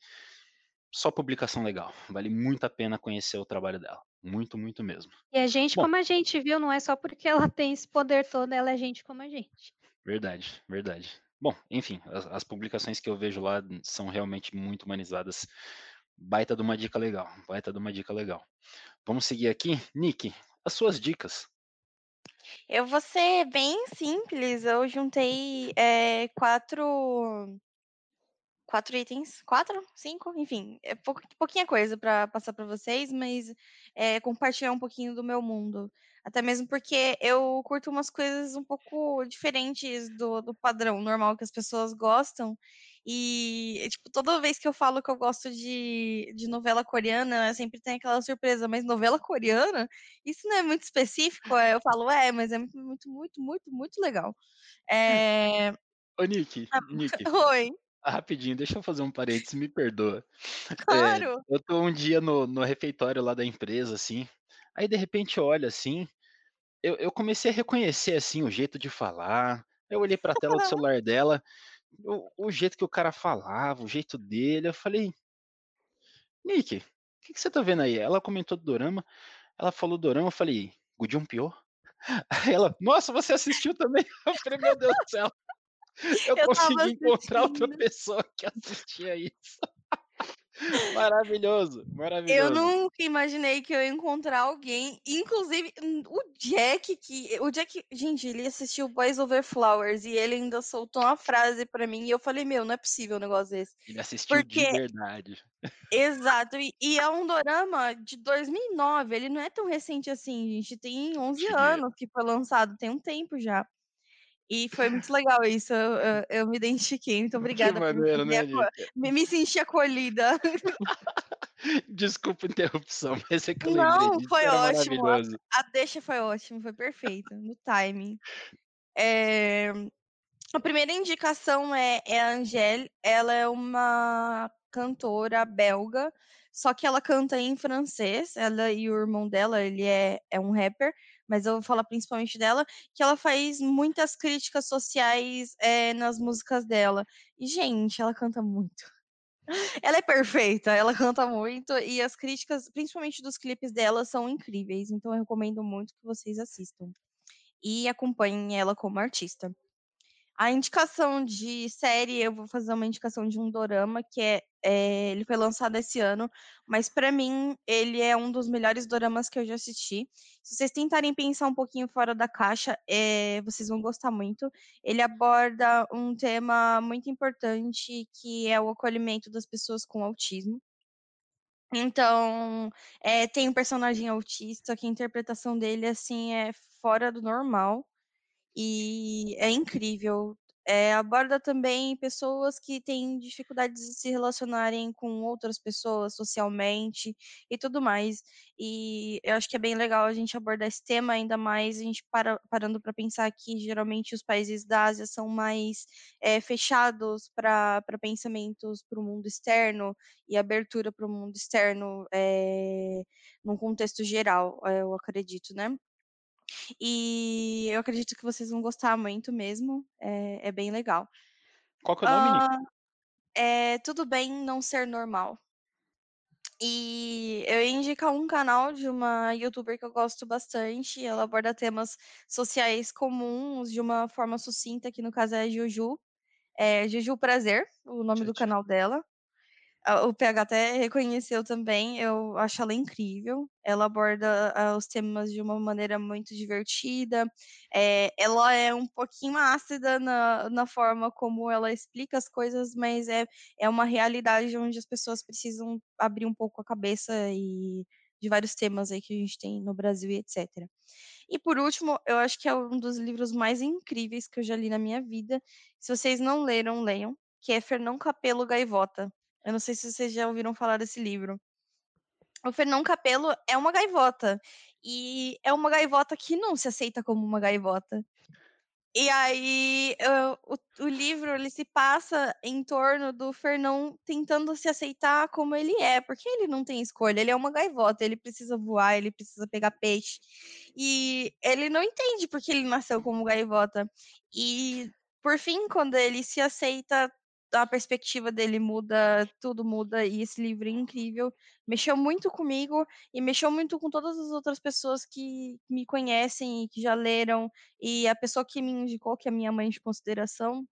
Só publicação legal. Vale muito a pena conhecer o trabalho dela. Muito, muito mesmo. E é gente Bom, como a gente, viu? Não é só porque ela [laughs] tem esse poder todo, ela é gente como a gente. Verdade, verdade. Bom, enfim, as, as publicações que eu vejo lá são realmente muito humanizadas. Baita de uma dica legal. Baita de uma dica legal. Vamos seguir aqui. Nick, as suas dicas. Eu vou ser bem simples. Eu juntei é, quatro. Quatro itens. Quatro? Cinco? Enfim, é pou, pouquinha coisa para passar para vocês, mas é, compartilhar um pouquinho do meu mundo. Até mesmo porque eu curto umas coisas um pouco diferentes do, do padrão normal que as pessoas gostam. E, tipo, toda vez que eu falo que eu gosto de, de novela coreana, sempre tem aquela surpresa, mas novela coreana? Isso não é muito específico? Eu falo, é, mas é muito, muito, muito, muito, muito legal. É... [laughs] Ô, Nick, ah, Nick. [laughs] Oi. Rapidinho, deixa eu fazer um parênteses, me perdoa. Claro. É, eu tô um dia no, no refeitório lá da empresa, assim, aí de repente eu olho assim, eu, eu comecei a reconhecer, assim, o jeito de falar, eu olhei pra tela do [laughs] celular dela, o, o jeito que o cara falava, o jeito dele, eu falei, Nick, o que, que você tá vendo aí? Ela comentou do Dorama, ela falou do Dorama, eu falei, Gudion Pior? [laughs] Aí ela, nossa, você assistiu também? [laughs] Eu falei, meu Deus do céu. Eu, eu consegui encontrar outra pessoa que assistia isso. Maravilhoso, [laughs] maravilhoso. Eu nunca imaginei que eu ia encontrar alguém, inclusive hum, o Jack, que o Jack, gente, ele assistiu Boys Over Flowers e ele ainda soltou uma frase para mim e eu falei, meu, não é possível um negócio desse. Ele assistiu Porque... de verdade. Exato, e, e, é um dorama de 2009, ele não é tão recente assim, gente, tem 11 Sim. anos que foi lançado, tem um tempo já. E foi muito legal isso, eu, eu, me identifiquei. Muito [laughs] obrigada que maneiro, me, né, me, me senti acolhida. [laughs] Desculpa a interrupção, [laughs] mas é que eu Não, disso, foi ótimo. A, a deixa foi ótima, foi perfeita, no timing. É, a primeira indicação é, é a Angèle, ela é uma cantora belga, só que ela canta em francês, ela e o irmão dela, ele é, é um rapper, mas eu vou falar principalmente dela, que ela faz muitas críticas sociais é, nas músicas dela. E, gente, ela canta muito. [laughs] Ela é perfeita, ela canta muito e as críticas, principalmente dos clipes dela, são incríveis. Então eu recomendo muito que vocês assistam e acompanhem ela como artista. A indicação de série, eu vou fazer uma indicação de um dorama que é, é ele foi lançado esse ano, mas para mim ele é um dos melhores doramas que eu já assisti. Se vocês tentarem pensar um pouquinho fora da caixa, é, vocês vão gostar muito. Ele aborda um tema muito importante que é o acolhimento das pessoas com autismo. Então, é, tem um personagem autista que a interpretação dele assim é fora do normal e é incrível. É, aborda também pessoas que têm dificuldades de se relacionarem com outras pessoas socialmente e tudo mais. E eu acho que é bem legal a gente abordar esse tema, ainda mais a gente para, parando para pensar que geralmente os países da Ásia são mais é, fechados para pensamentos para o mundo externo e abertura para o mundo externo é, num contexto geral, eu acredito, né? E eu acredito que vocês vão gostar muito mesmo. É, é bem legal. Qual que é o nome? Ah, é Tudo Bem Não Ser Normal. E eu ia indicar um canal de uma youtuber que eu gosto bastante. Ela aborda temas sociais comuns de uma forma sucinta, que no caso é Juju. É Juju Prazer, o nome do canal dela. O PH até reconheceu também, eu acho ela incrível. Ela aborda os temas de uma maneira muito divertida. É, ela é um pouquinho ácida na, na forma como ela explica as coisas, mas é, é uma realidade onde as pessoas precisam abrir um pouco a cabeça e de vários temas aí que a gente tem no Brasil e etc. E por último, eu acho que é um dos livros mais incríveis que eu já li na minha vida. Se vocês não leram, leiam, que é Fernão Capelo Gaivota eu não sei se vocês já ouviram falar desse livro. O Fernão Capelo é uma gaivota. E é uma gaivota que não se aceita como uma gaivota. E aí, o, o, livro ele se passa em torno do Fernão tentando se aceitar como ele é, porque ele não tem escolha, ele é uma gaivota, ele precisa voar, ele precisa pegar peixe. E ele não entende porque ele nasceu como gaivota. E por fim, quando ele se aceita a perspectiva dele muda, tudo muda, e esse livro é incrível. Mexeu muito comigo e mexeu muito com todas as outras pessoas que me conhecem e que já leram. E a pessoa que me indicou, que é minha mãe de consideração,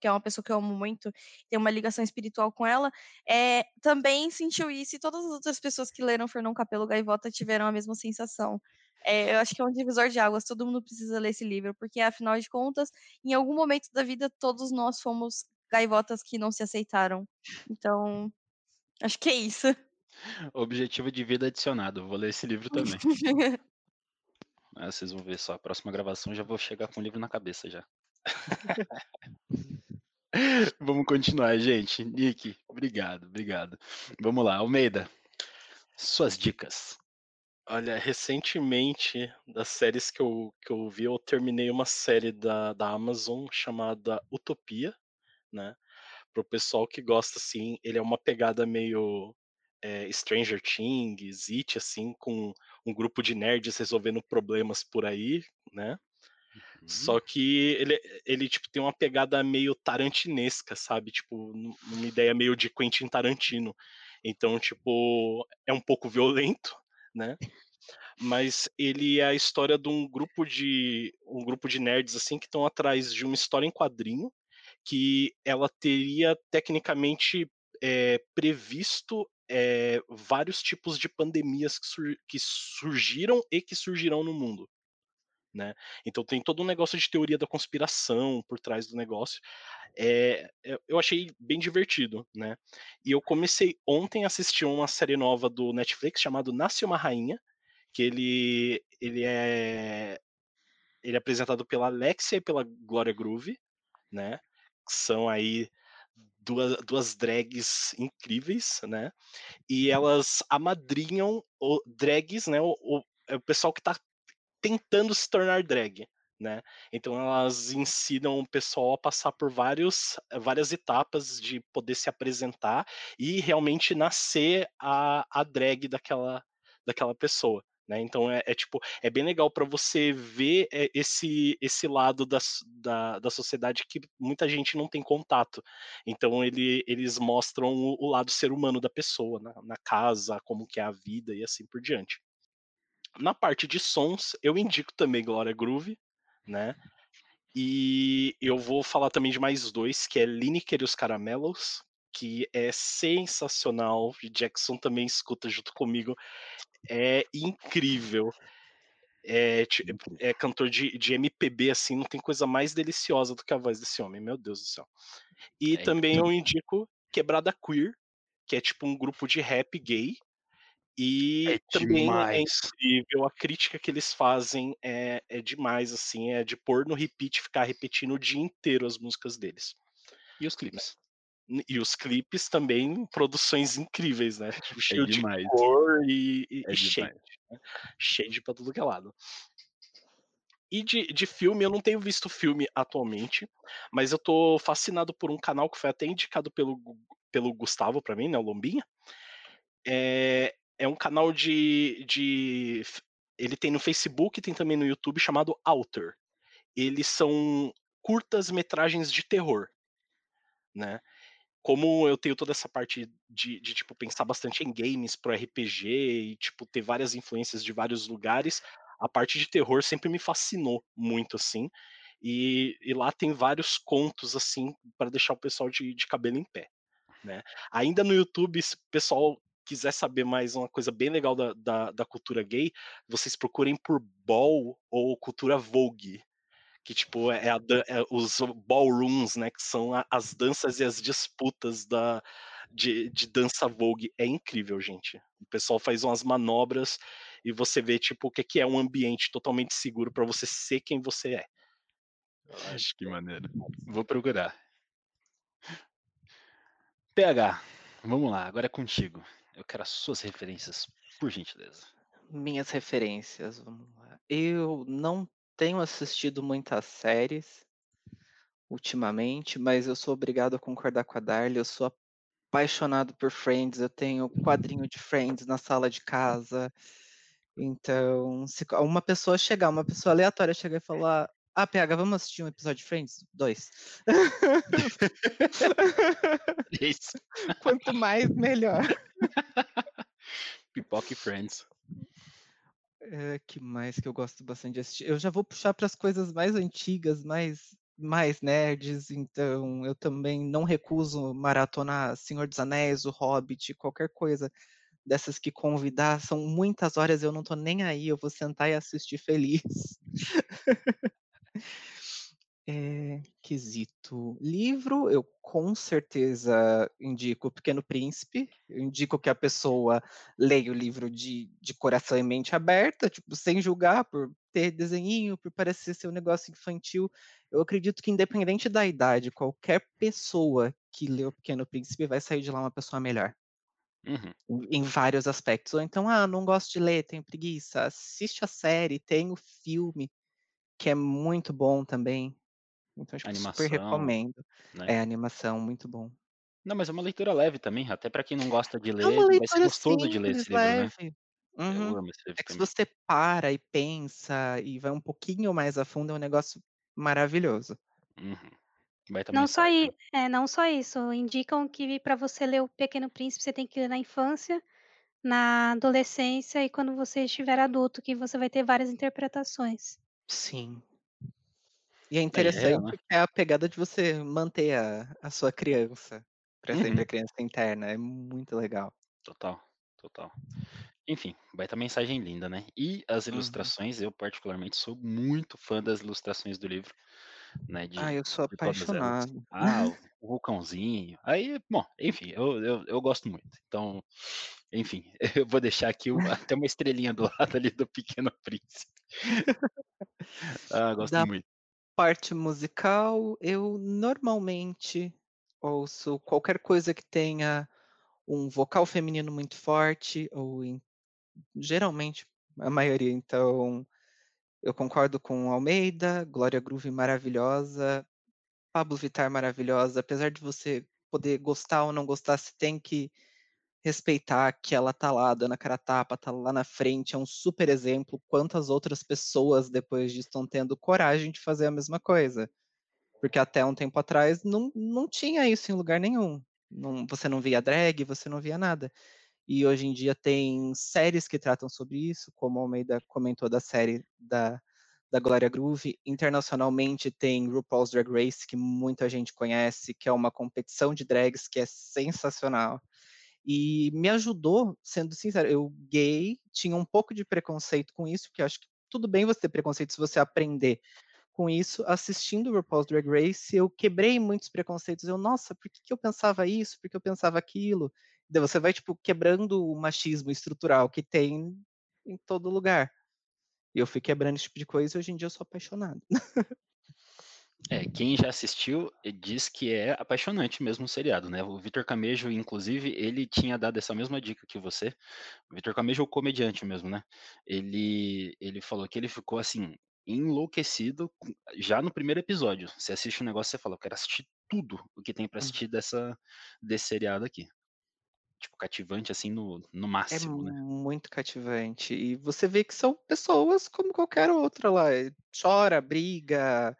que é uma pessoa que eu amo muito, tem uma ligação espiritual com ela, é, também sentiu isso e todas as outras pessoas que leram Fernão Capelo Gaivota tiveram a mesma sensação. É, eu acho que é um divisor de águas, todo mundo precisa ler esse livro, porque afinal de contas, em algum momento da vida, todos nós fomos gaivotas que não se aceitaram. Então, acho que é isso. Objetivo de vida adicionado. Vou ler esse livro também. ah, vocês vão ver só. A próxima gravação já vou chegar com o livro na cabeça já. [laughs] Vamos continuar, gente. Nick, obrigado, obrigado. Vamos lá, Almeida. Suas dicas. Olha, recentemente, das séries que eu, que eu vi, eu terminei uma série da, da Amazon chamada Utopia, né? Pro pessoal que gosta, assim, ele é uma pegada meio é, Stranger Things, It, assim, com um grupo de nerds resolvendo problemas por aí, né? Uhum. Só que ele, ele, tipo, tem uma pegada meio tarantinesca, sabe? Tipo, uma ideia meio de Quentin Tarantino. Então, tipo, é um pouco violento, né? Mas ele é a história de um grupo de um grupo de nerds assim que estão atrás de uma história em quadrinho que ela teria tecnicamente é, previsto é, vários tipos de pandemias que, sur que, surgiram e que surgirão no mundo. Né? Então tem todo um negócio de teoria da conspiração por trás do negócio. É, eu achei bem divertido, né? E eu comecei ontem a assistir uma série nova do Netflix chamado Nasce uma Rainha, que ele, ele é ele é apresentado pela Alexia e pela Glória Groove, né? Que são aí duas, duas drags incríveis, né? E elas amadrinham o drags, né? O, o, é o pessoal que tá tentando se tornar drag, né? Então elas ensinam o pessoal a passar por vários, várias etapas de poder se apresentar e realmente nascer a, a drag daquela, daquela pessoa. Né? Então é, é, tipo é bem legal para você ver eh, esse esse lado da, da, da, sociedade que muita gente não tem contato. Então ele, eles mostram o, o lado ser humano da pessoa na, na casa, como que é a vida e assim por diante. Na parte de sons, eu indico também Glória Groove, né? E eu vou falar também de mais dois, que é Lineker e os Caramelos, que é sensacional. Jackson também escuta junto comigo. É incrível. É, é cantor de, de MPB, assim, não tem coisa mais deliciosa do que a voz desse homem, meu Deus do céu. E é também incrível. eu indico Quebrada Queer, que é tipo um grupo de rap gay, e é também é incrível, a crítica que eles fazem é, é demais, assim, é de pôr no repeat, ficar repetindo o dia inteiro as músicas deles. E os clipes. E os clipes também, produções incríveis, né? [laughs] Tipo, é cheio demais. de cor e, e, É e shade. Né? Shade pra tudo que é lado. E de, de filme, eu não tenho visto filme atualmente, mas eu tô fascinado por um canal que foi até indicado pelo, pelo Gustavo pra mim, né? O Lombinha. É, é um canal de, de. Ele tem no Facebook e tem também no YouTube chamado Alter. Eles são curtas metragens de terror. Né? Como eu tenho toda essa parte de, de tipo pensar bastante em games pro RPG e tipo ter várias influências de vários lugares, a parte de terror sempre me fascinou muito assim. E, e lá tem vários contos assim para deixar o pessoal de, de cabelo em pé. Né? Ainda no YouTube, se o pessoal quiser saber mais uma coisa bem legal da, da, da cultura gay, vocês procurem por ball ou cultura vogue. Que, tipo, é, a, é os ballrooms, né? Que são a, as danças e as disputas da, de, de dança vogue. É incrível, gente. O pessoal faz umas manobras e você vê, tipo, o que, que é um ambiente totalmente seguro para você ser quem você é. Acho que maneiro. Vou procurar. PH, vamos lá, agora é contigo. Eu quero as suas referências, por gentileza. Minhas referências, vamos lá. Eu não tenho assistido muitas séries ultimamente, mas eu sou obrigado a concordar com a Darly. Eu sou apaixonado por Friends. Eu tenho quadrinho de Friends na sala de casa. Então, se uma pessoa chegar, uma pessoa aleatória chegar e falar: Ah, PH, vamos assistir um episódio de Friends? Dois. [laughs] Isso. [laughs] Quanto mais, melhor. Pipoca e Friends. É, que mais que eu gosto bastante de assistir? Eu já vou puxar para as coisas mais antigas, mais, mais nerds, então eu também não recuso maratonar Senhor dos Anéis, O Hobbit, qualquer coisa dessas que convidar. São muitas horas, eu não tô nem aí, eu vou sentar e assistir feliz. [laughs] É, quesito livro, eu com certeza indico O Pequeno Príncipe. Eu indico que a pessoa leia o livro de, de coração e mente aberta, tipo, sem julgar por ter desenhinho, por parecer ser um negócio infantil. Eu acredito que, independente da idade, qualquer pessoa que lê O Pequeno Príncipe vai sair de lá uma pessoa melhor. Uhum. Em, em vários aspectos. Ou então, ah, não gosto de ler, tenho preguiça. Assiste a série, tem o filme, que é muito bom também. Então, tipo, super Animação, recomendo. né? É, animação, muito bom. Não, mas é uma leitura leve também, até pra quem não gosta de É ler, uma vai ser gostoso de ler esse livro, né? leve. Uhum. É que se você para e pensa e vai um pouquinho mais a fundo, é um negócio maravilhoso. Uhum. Não só, i- é, não só isso, indicam que para você ler O Pequeno Príncipe, você tem que ler na infância, na adolescência e quando você estiver adulto, que você vai ter várias interpretações. Sim. E é é real, interessante né? que é a pegada de você manter a, a sua criança, para sempre Uhum. a criança interna. É muito legal. Total, total. Enfim, baita mensagem linda, né? E as Uhum. ilustrações, eu particularmente sou muito fã das ilustrações do livro, né? De, Ah, eu sou apaixonado. Ah, o, [laughs] o vulcãozinho. Aí, bom, enfim, eu, eu, eu gosto muito. Então, Enfim, [laughs] eu vou deixar aqui uma, até uma estrelinha do lado ali do Pequeno Príncipe. [laughs] ah, gosto Da muito. Parte musical, eu normalmente ouço qualquer coisa que tenha um vocal feminino muito forte, ou em- geralmente a maioria. Então, eu concordo com Almeida, Glória Groove maravilhosa, Pablo Vittar maravilhosa. Apesar de você poder gostar ou não gostar, você tem que respeitar que ela tá lá dando a cara tapa, tá lá na frente, é um super exemplo. Quantas outras pessoas depois disso estão tendo coragem de fazer a mesma coisa? Porque até um tempo atrás não, não tinha isso em lugar nenhum. Não, você não via drag, você não via nada. E hoje em dia tem séries que tratam sobre isso, como a Almeida comentou da série da, da Glória Groove. Internacionalmente tem RuPaul's Drag Race, que muita gente conhece, que é uma competição de drags que é sensacional. E me ajudou, sendo sincero, eu gay, tinha um pouco de preconceito com isso, porque acho que tudo bem você ter preconceito se você aprender com isso, assistindo o RuPaul's Drag Race, eu quebrei muitos preconceitos. Eu, nossa, por que, que eu pensava isso? Por que eu pensava aquilo? Daí você vai, tipo, quebrando o machismo estrutural que tem em todo lugar. E eu fui quebrando esse tipo de coisa e hoje em dia eu sou apaixonado. [laughs] É, quem já assistiu diz que é apaixonante mesmo o seriado, né? O Vitor Camejo, inclusive, ele tinha dado essa mesma dica que você. O Vitor Camejo é o comediante mesmo, né? Ele, ele falou que ele ficou assim, enlouquecido já no primeiro episódio. Você assiste o negócio e você fala, eu quero assistir tudo o que tem pra Uhum. assistir dessa, desse seriado aqui. Tipo, cativante assim no, no É máximo, né? muito cativante. E você vê que são pessoas como qualquer outra lá. Chora, briga,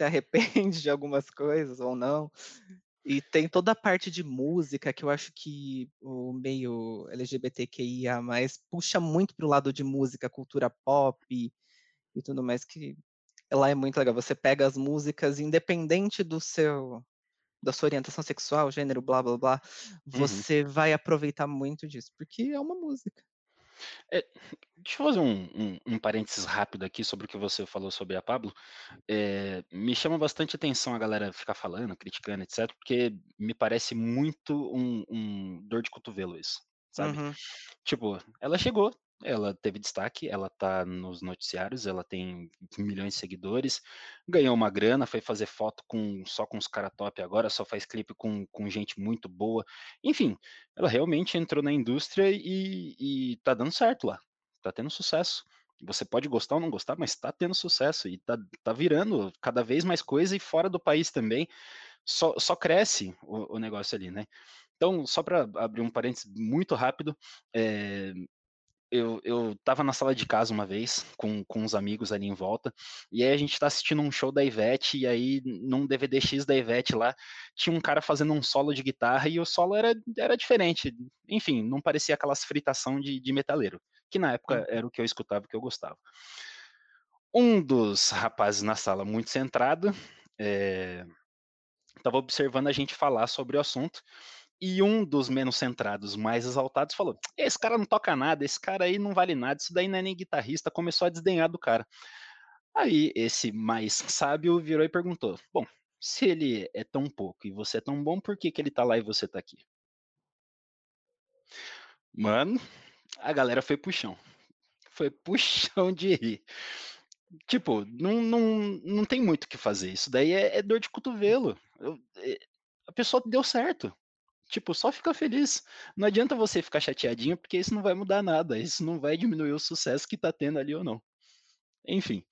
se arrepende de algumas coisas ou não. E tem toda a parte de música que eu acho que o meio LGBTQIA+, puxa muito pro lado de música, cultura pop e, e tudo mais, que ela é muito legal. Você pega as músicas, independente do seu da sua orientação sexual, gênero, blá blá blá, Uhum. você vai aproveitar muito disso, porque é uma música. É, deixa eu fazer um, um, um parênteses rápido aqui sobre o que você falou sobre a Pablo. É, me chama bastante atenção a galera ficar falando, criticando, etc., porque me parece muito um, um dor de cotovelo isso, sabe? Uhum. Tipo, ela chegou, ela teve destaque, ela tá nos noticiários, ela tem milhões de seguidores, ganhou uma grana, foi fazer foto com só com os caras top agora, só faz clipe com, com gente muito boa. Enfim, ela realmente entrou na indústria e, e tá dando certo lá, tá tendo sucesso. Você pode gostar ou não gostar, mas tá tendo sucesso e tá, tá virando cada vez mais coisa e fora do país também. Só, só cresce o, o negócio ali, né? Então, só para abrir um parênteses muito rápido, é, eu, eu tava na sala de casa uma vez, com, com uns amigos ali em volta, e aí a gente tá assistindo um show da Ivete, e aí num DVD X da Ivete lá, tinha um cara fazendo um solo de guitarra, e o solo era, era diferente. Enfim, não parecia aquelas fritação de, de metaleiro, que na época Uhum. era o que eu escutava, que eu gostava. Um dos rapazes na sala, muito centrado, é, tava observando a gente falar sobre o assunto, e um dos menos centrados, mais exaltados, falou: Esse cara não toca nada, esse cara aí não vale nada, isso daí não é nem guitarrista. Começou a desdenhar do cara. Aí esse mais sábio virou e perguntou: Bom, se ele é tão pouco e você é tão bom, por que, que ele tá lá e você tá aqui? Mano, a galera foi chão. Foi [laughs] chão de rir. Tipo, não, não, não tem muito o que fazer. Isso daí é, é dor de cotovelo. Eu- é- a pessoa deu certo. Tipo, só fica feliz. Não adianta você ficar chateadinho, porque isso não vai mudar nada. Isso não vai diminuir o sucesso que tá tendo ali ou não. Enfim.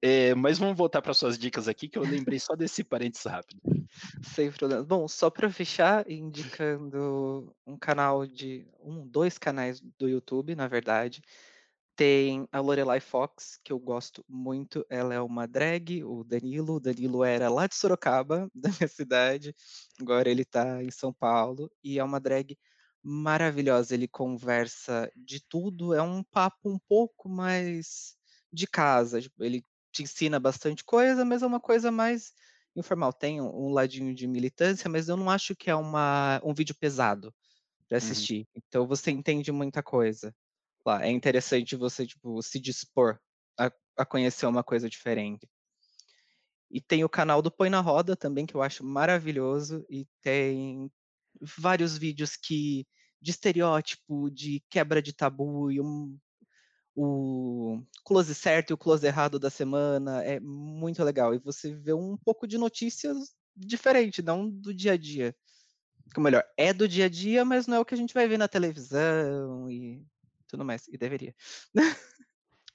É, mas vamos voltar para suas dicas aqui, que eu lembrei só desse parênteses rápido. [laughs] Sem problema. Bom, só para fechar, indicando um canal de. um, dois canais do YouTube, na verdade. Tem a Lorelai Fox, que eu gosto muito. Ela é uma drag, o Danilo. O Danilo era lá de Sorocaba, [laughs] da minha cidade. Agora ele tá em São Paulo. E é uma drag maravilhosa. Ele conversa de tudo. É um papo um pouco mais de casa. tipo, Ele te ensina bastante coisa, mas é uma coisa mais informal. Tem um, ladinho de militância, mas eu não acho que é uma, um vídeo pesado para Uhum. assistir. Então você entende muita coisa lá. É interessante você tipo se dispor a, a conhecer uma coisa diferente. E tem o canal do Põe na Roda também, que eu acho maravilhoso, e tem vários vídeos que de estereótipo, de quebra de tabu e um, o close certo e o close errado da semana. É muito legal. E você vê um pouco de notícias diferente, não do dia a dia. Ou melhor, é do dia a dia, mas não é o que a gente vai ver na televisão e mais. E deveria.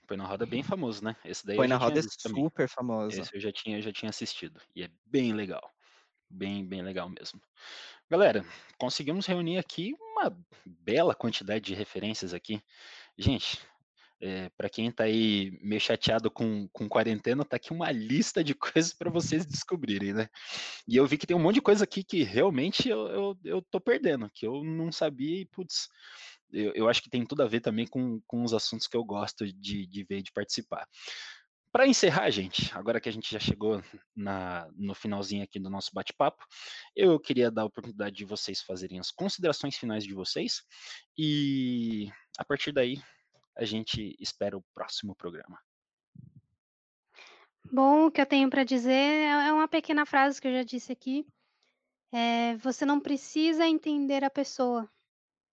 Põe na roda é bem famoso, né? Esse daí Põe na roda é visto também. super famoso. Esse eu já tinha, já tinha assistido. E é bem legal. Bem, bem legal mesmo. Galera, conseguimos reunir aqui uma bela quantidade de referências aqui. Gente, é, para quem está aí meio chateado com, com quarentena, tá aqui uma lista de [laughs] coisas para vocês descobrirem, né? E eu vi que tem um monte de coisa aqui que realmente eu, eu, eu tô perdendo, que eu não sabia e, putz, eu, eu acho que tem tudo a ver também com, com os assuntos que eu gosto de, de ver e de participar. Para encerrar, gente, agora que a gente já chegou na, no finalzinho aqui do nosso bate-papo, eu queria dar a oportunidade de vocês fazerem as considerações finais de vocês e a partir daí a gente espera o próximo programa. Bom, o que eu tenho para dizer é é uma pequena frase que eu já disse aqui. É, você não precisa entender a pessoa.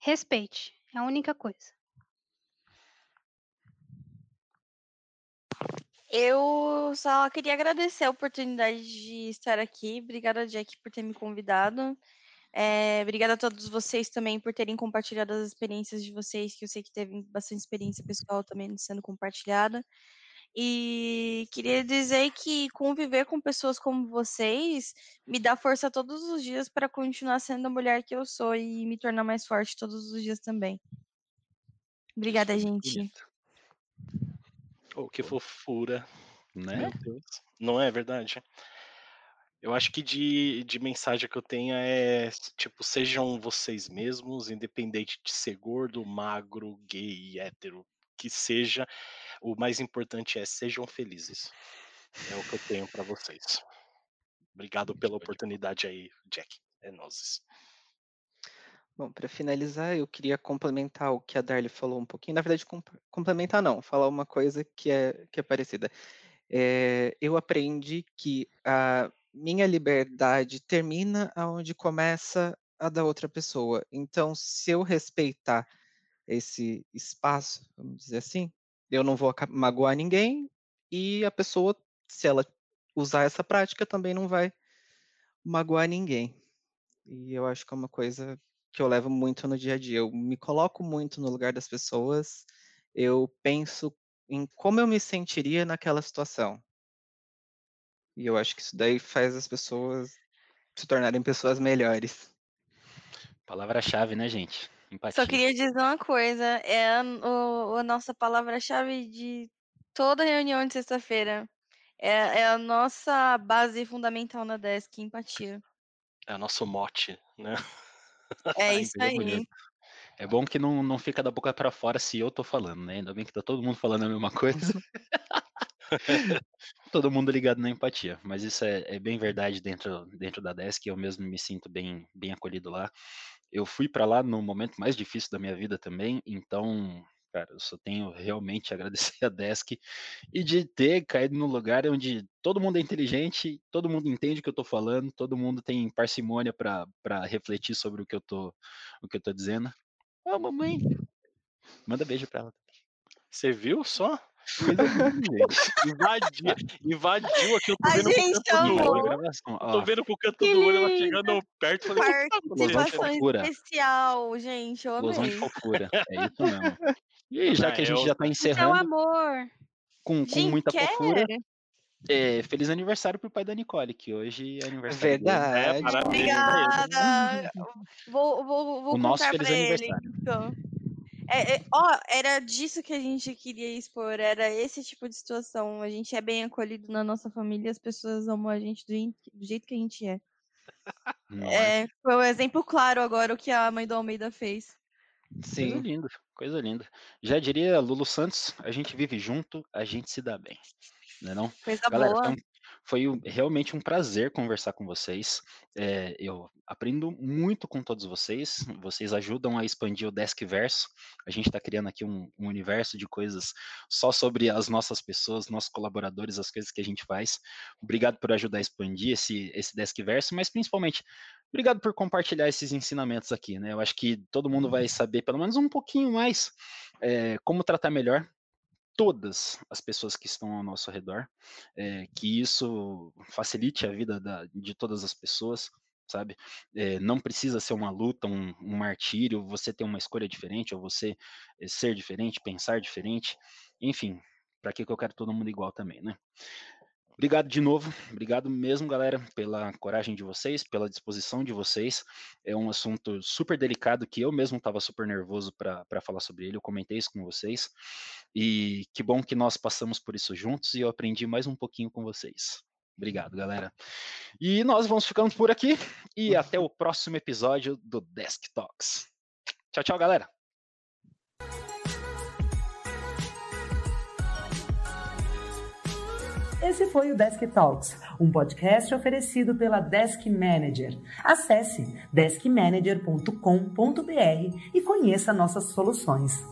Respeite. É a única coisa. Eu só queria agradecer a oportunidade de estar aqui. Obrigada, Jack, por ter me convidado. É, obrigada a todos vocês também por terem compartilhado as experiências de vocês, que eu sei que teve bastante experiência pessoal também sendo compartilhada. E queria dizer que conviver com pessoas como vocês me dá força todos os dias para continuar sendo a mulher que eu sou e me tornar mais forte todos os dias também. Obrigada, gente. Oh, que fofura. né? Meu Deus. Não é verdade? Eu acho que de, de mensagem que eu tenho é, tipo, sejam vocês mesmos, independente de ser gordo, magro, gay, hétero, que seja, o mais importante é sejam felizes. É o que eu tenho pra vocês. Obrigado pela oportunidade aí, Jack. É nozes. Bom, para finalizar, eu queria complementar o que a Darly falou um pouquinho. Na verdade, comp- complementar não, falar uma coisa que é, que é parecida. É, eu aprendi que a minha liberdade termina aonde começa a da outra pessoa. Então, se eu respeitar esse espaço, vamos dizer assim, eu não vou magoar ninguém e a pessoa, se ela usar essa prática, também não vai magoar ninguém. E eu acho que é uma coisa que eu levo muito no dia a dia. Eu me coloco muito no lugar das pessoas, eu penso em como eu me sentiria naquela situação. E eu acho que isso daí faz as pessoas se tornarem pessoas melhores. Palavra-chave, né, gente? Empatia. Só queria dizer uma coisa, é a, o- a nossa palavra-chave de toda reunião de sexta-feira. É, é a nossa base fundamental na Desk, empatia. É o nosso mote, né? É [laughs] isso aí. É bom que não, não fica da boca para fora se eu tô falando, né? Ainda bem que tá todo mundo falando a mesma coisa. [laughs] [laughs] todo mundo ligado na empatia. Mas isso é, é bem verdade dentro, dentro da Desk. Eu mesmo me sinto bem, bem acolhido lá. Eu fui para lá no momento mais difícil da minha vida também, então, cara, eu só tenho realmente a agradecer [laughs] a Desk e de ter caído num lugar onde todo mundo é inteligente, todo mundo entende o que eu tô falando, todo mundo tem parcimônia para refletir sobre o que eu tô, o que eu tô dizendo. Ó, mamãe, manda beijo pra ela. Você viu só? Invadiu, invadiu aqui, eu tô A vendo com o gente canto do amou. olho. gravação. Tô vendo com o canto Que do olho, ela chegando perto, falei, tá de Participação fofura. especial, gente, eu explosão de amei. fofura. É isso mesmo. [laughs] E já Ah, que a gente eu- já tá é encerrando amor. com, com Gente, muita quer? fofura, é, feliz aniversário pro pai da Nicole, que hoje é aniversário dele. Verdade. É, parabéns. Obrigada. Vou, vou, vou O nosso contar feliz pra ele. aniversário. Então. É, é, ó, era disso que a gente queria expor, era esse tipo de situação. A gente é bem acolhido na nossa família, as pessoas amam a gente do, jeito- do jeito que a gente é. É? É, foi um exemplo claro agora o que a mãe do Almeida fez. Coisa Sim. linda, coisa linda. Já diria Lulu Santos, a gente vive junto, a gente se dá bem. Não é não? Coisa Galera, boa. um, Foi realmente um prazer conversar com vocês. É, eu aprendo muito com todos vocês. Vocês ajudam a expandir o Desk Verso. A gente está criando aqui um, um, universo de coisas só sobre as nossas pessoas, nossos colaboradores, as coisas que a gente faz. Obrigado por ajudar a expandir esse, esse Desk Verso, mas principalmente obrigado por compartilhar esses ensinamentos aqui. Né? Eu acho que todo mundo vai saber pelo menos um pouquinho mais é, como tratar melhor todas as pessoas que estão ao nosso redor, é, que isso facilite a vida da, de todas as pessoas, sabe? É, não precisa ser uma luta, um, um, martírio, você ter uma escolha diferente, ou você é, ser diferente, pensar diferente, enfim, para que eu quero todo mundo igual também, né? Obrigado de novo, obrigado mesmo, galera, pela coragem de vocês, pela disposição de vocês. É um assunto super delicado que eu mesmo estava super nervoso para falar sobre ele. Eu comentei isso com vocês. E que bom que nós passamos por isso juntos e eu aprendi mais um pouquinho com vocês. Obrigado, galera. E nós vamos ficando por aqui e até o próximo episódio do Desk Talks. Tchau, tchau, galera. Esse foi o Desk Talks, um podcast oferecido pela Desk Manager. Acesse deskmanager.com.br e conheça nossas soluções.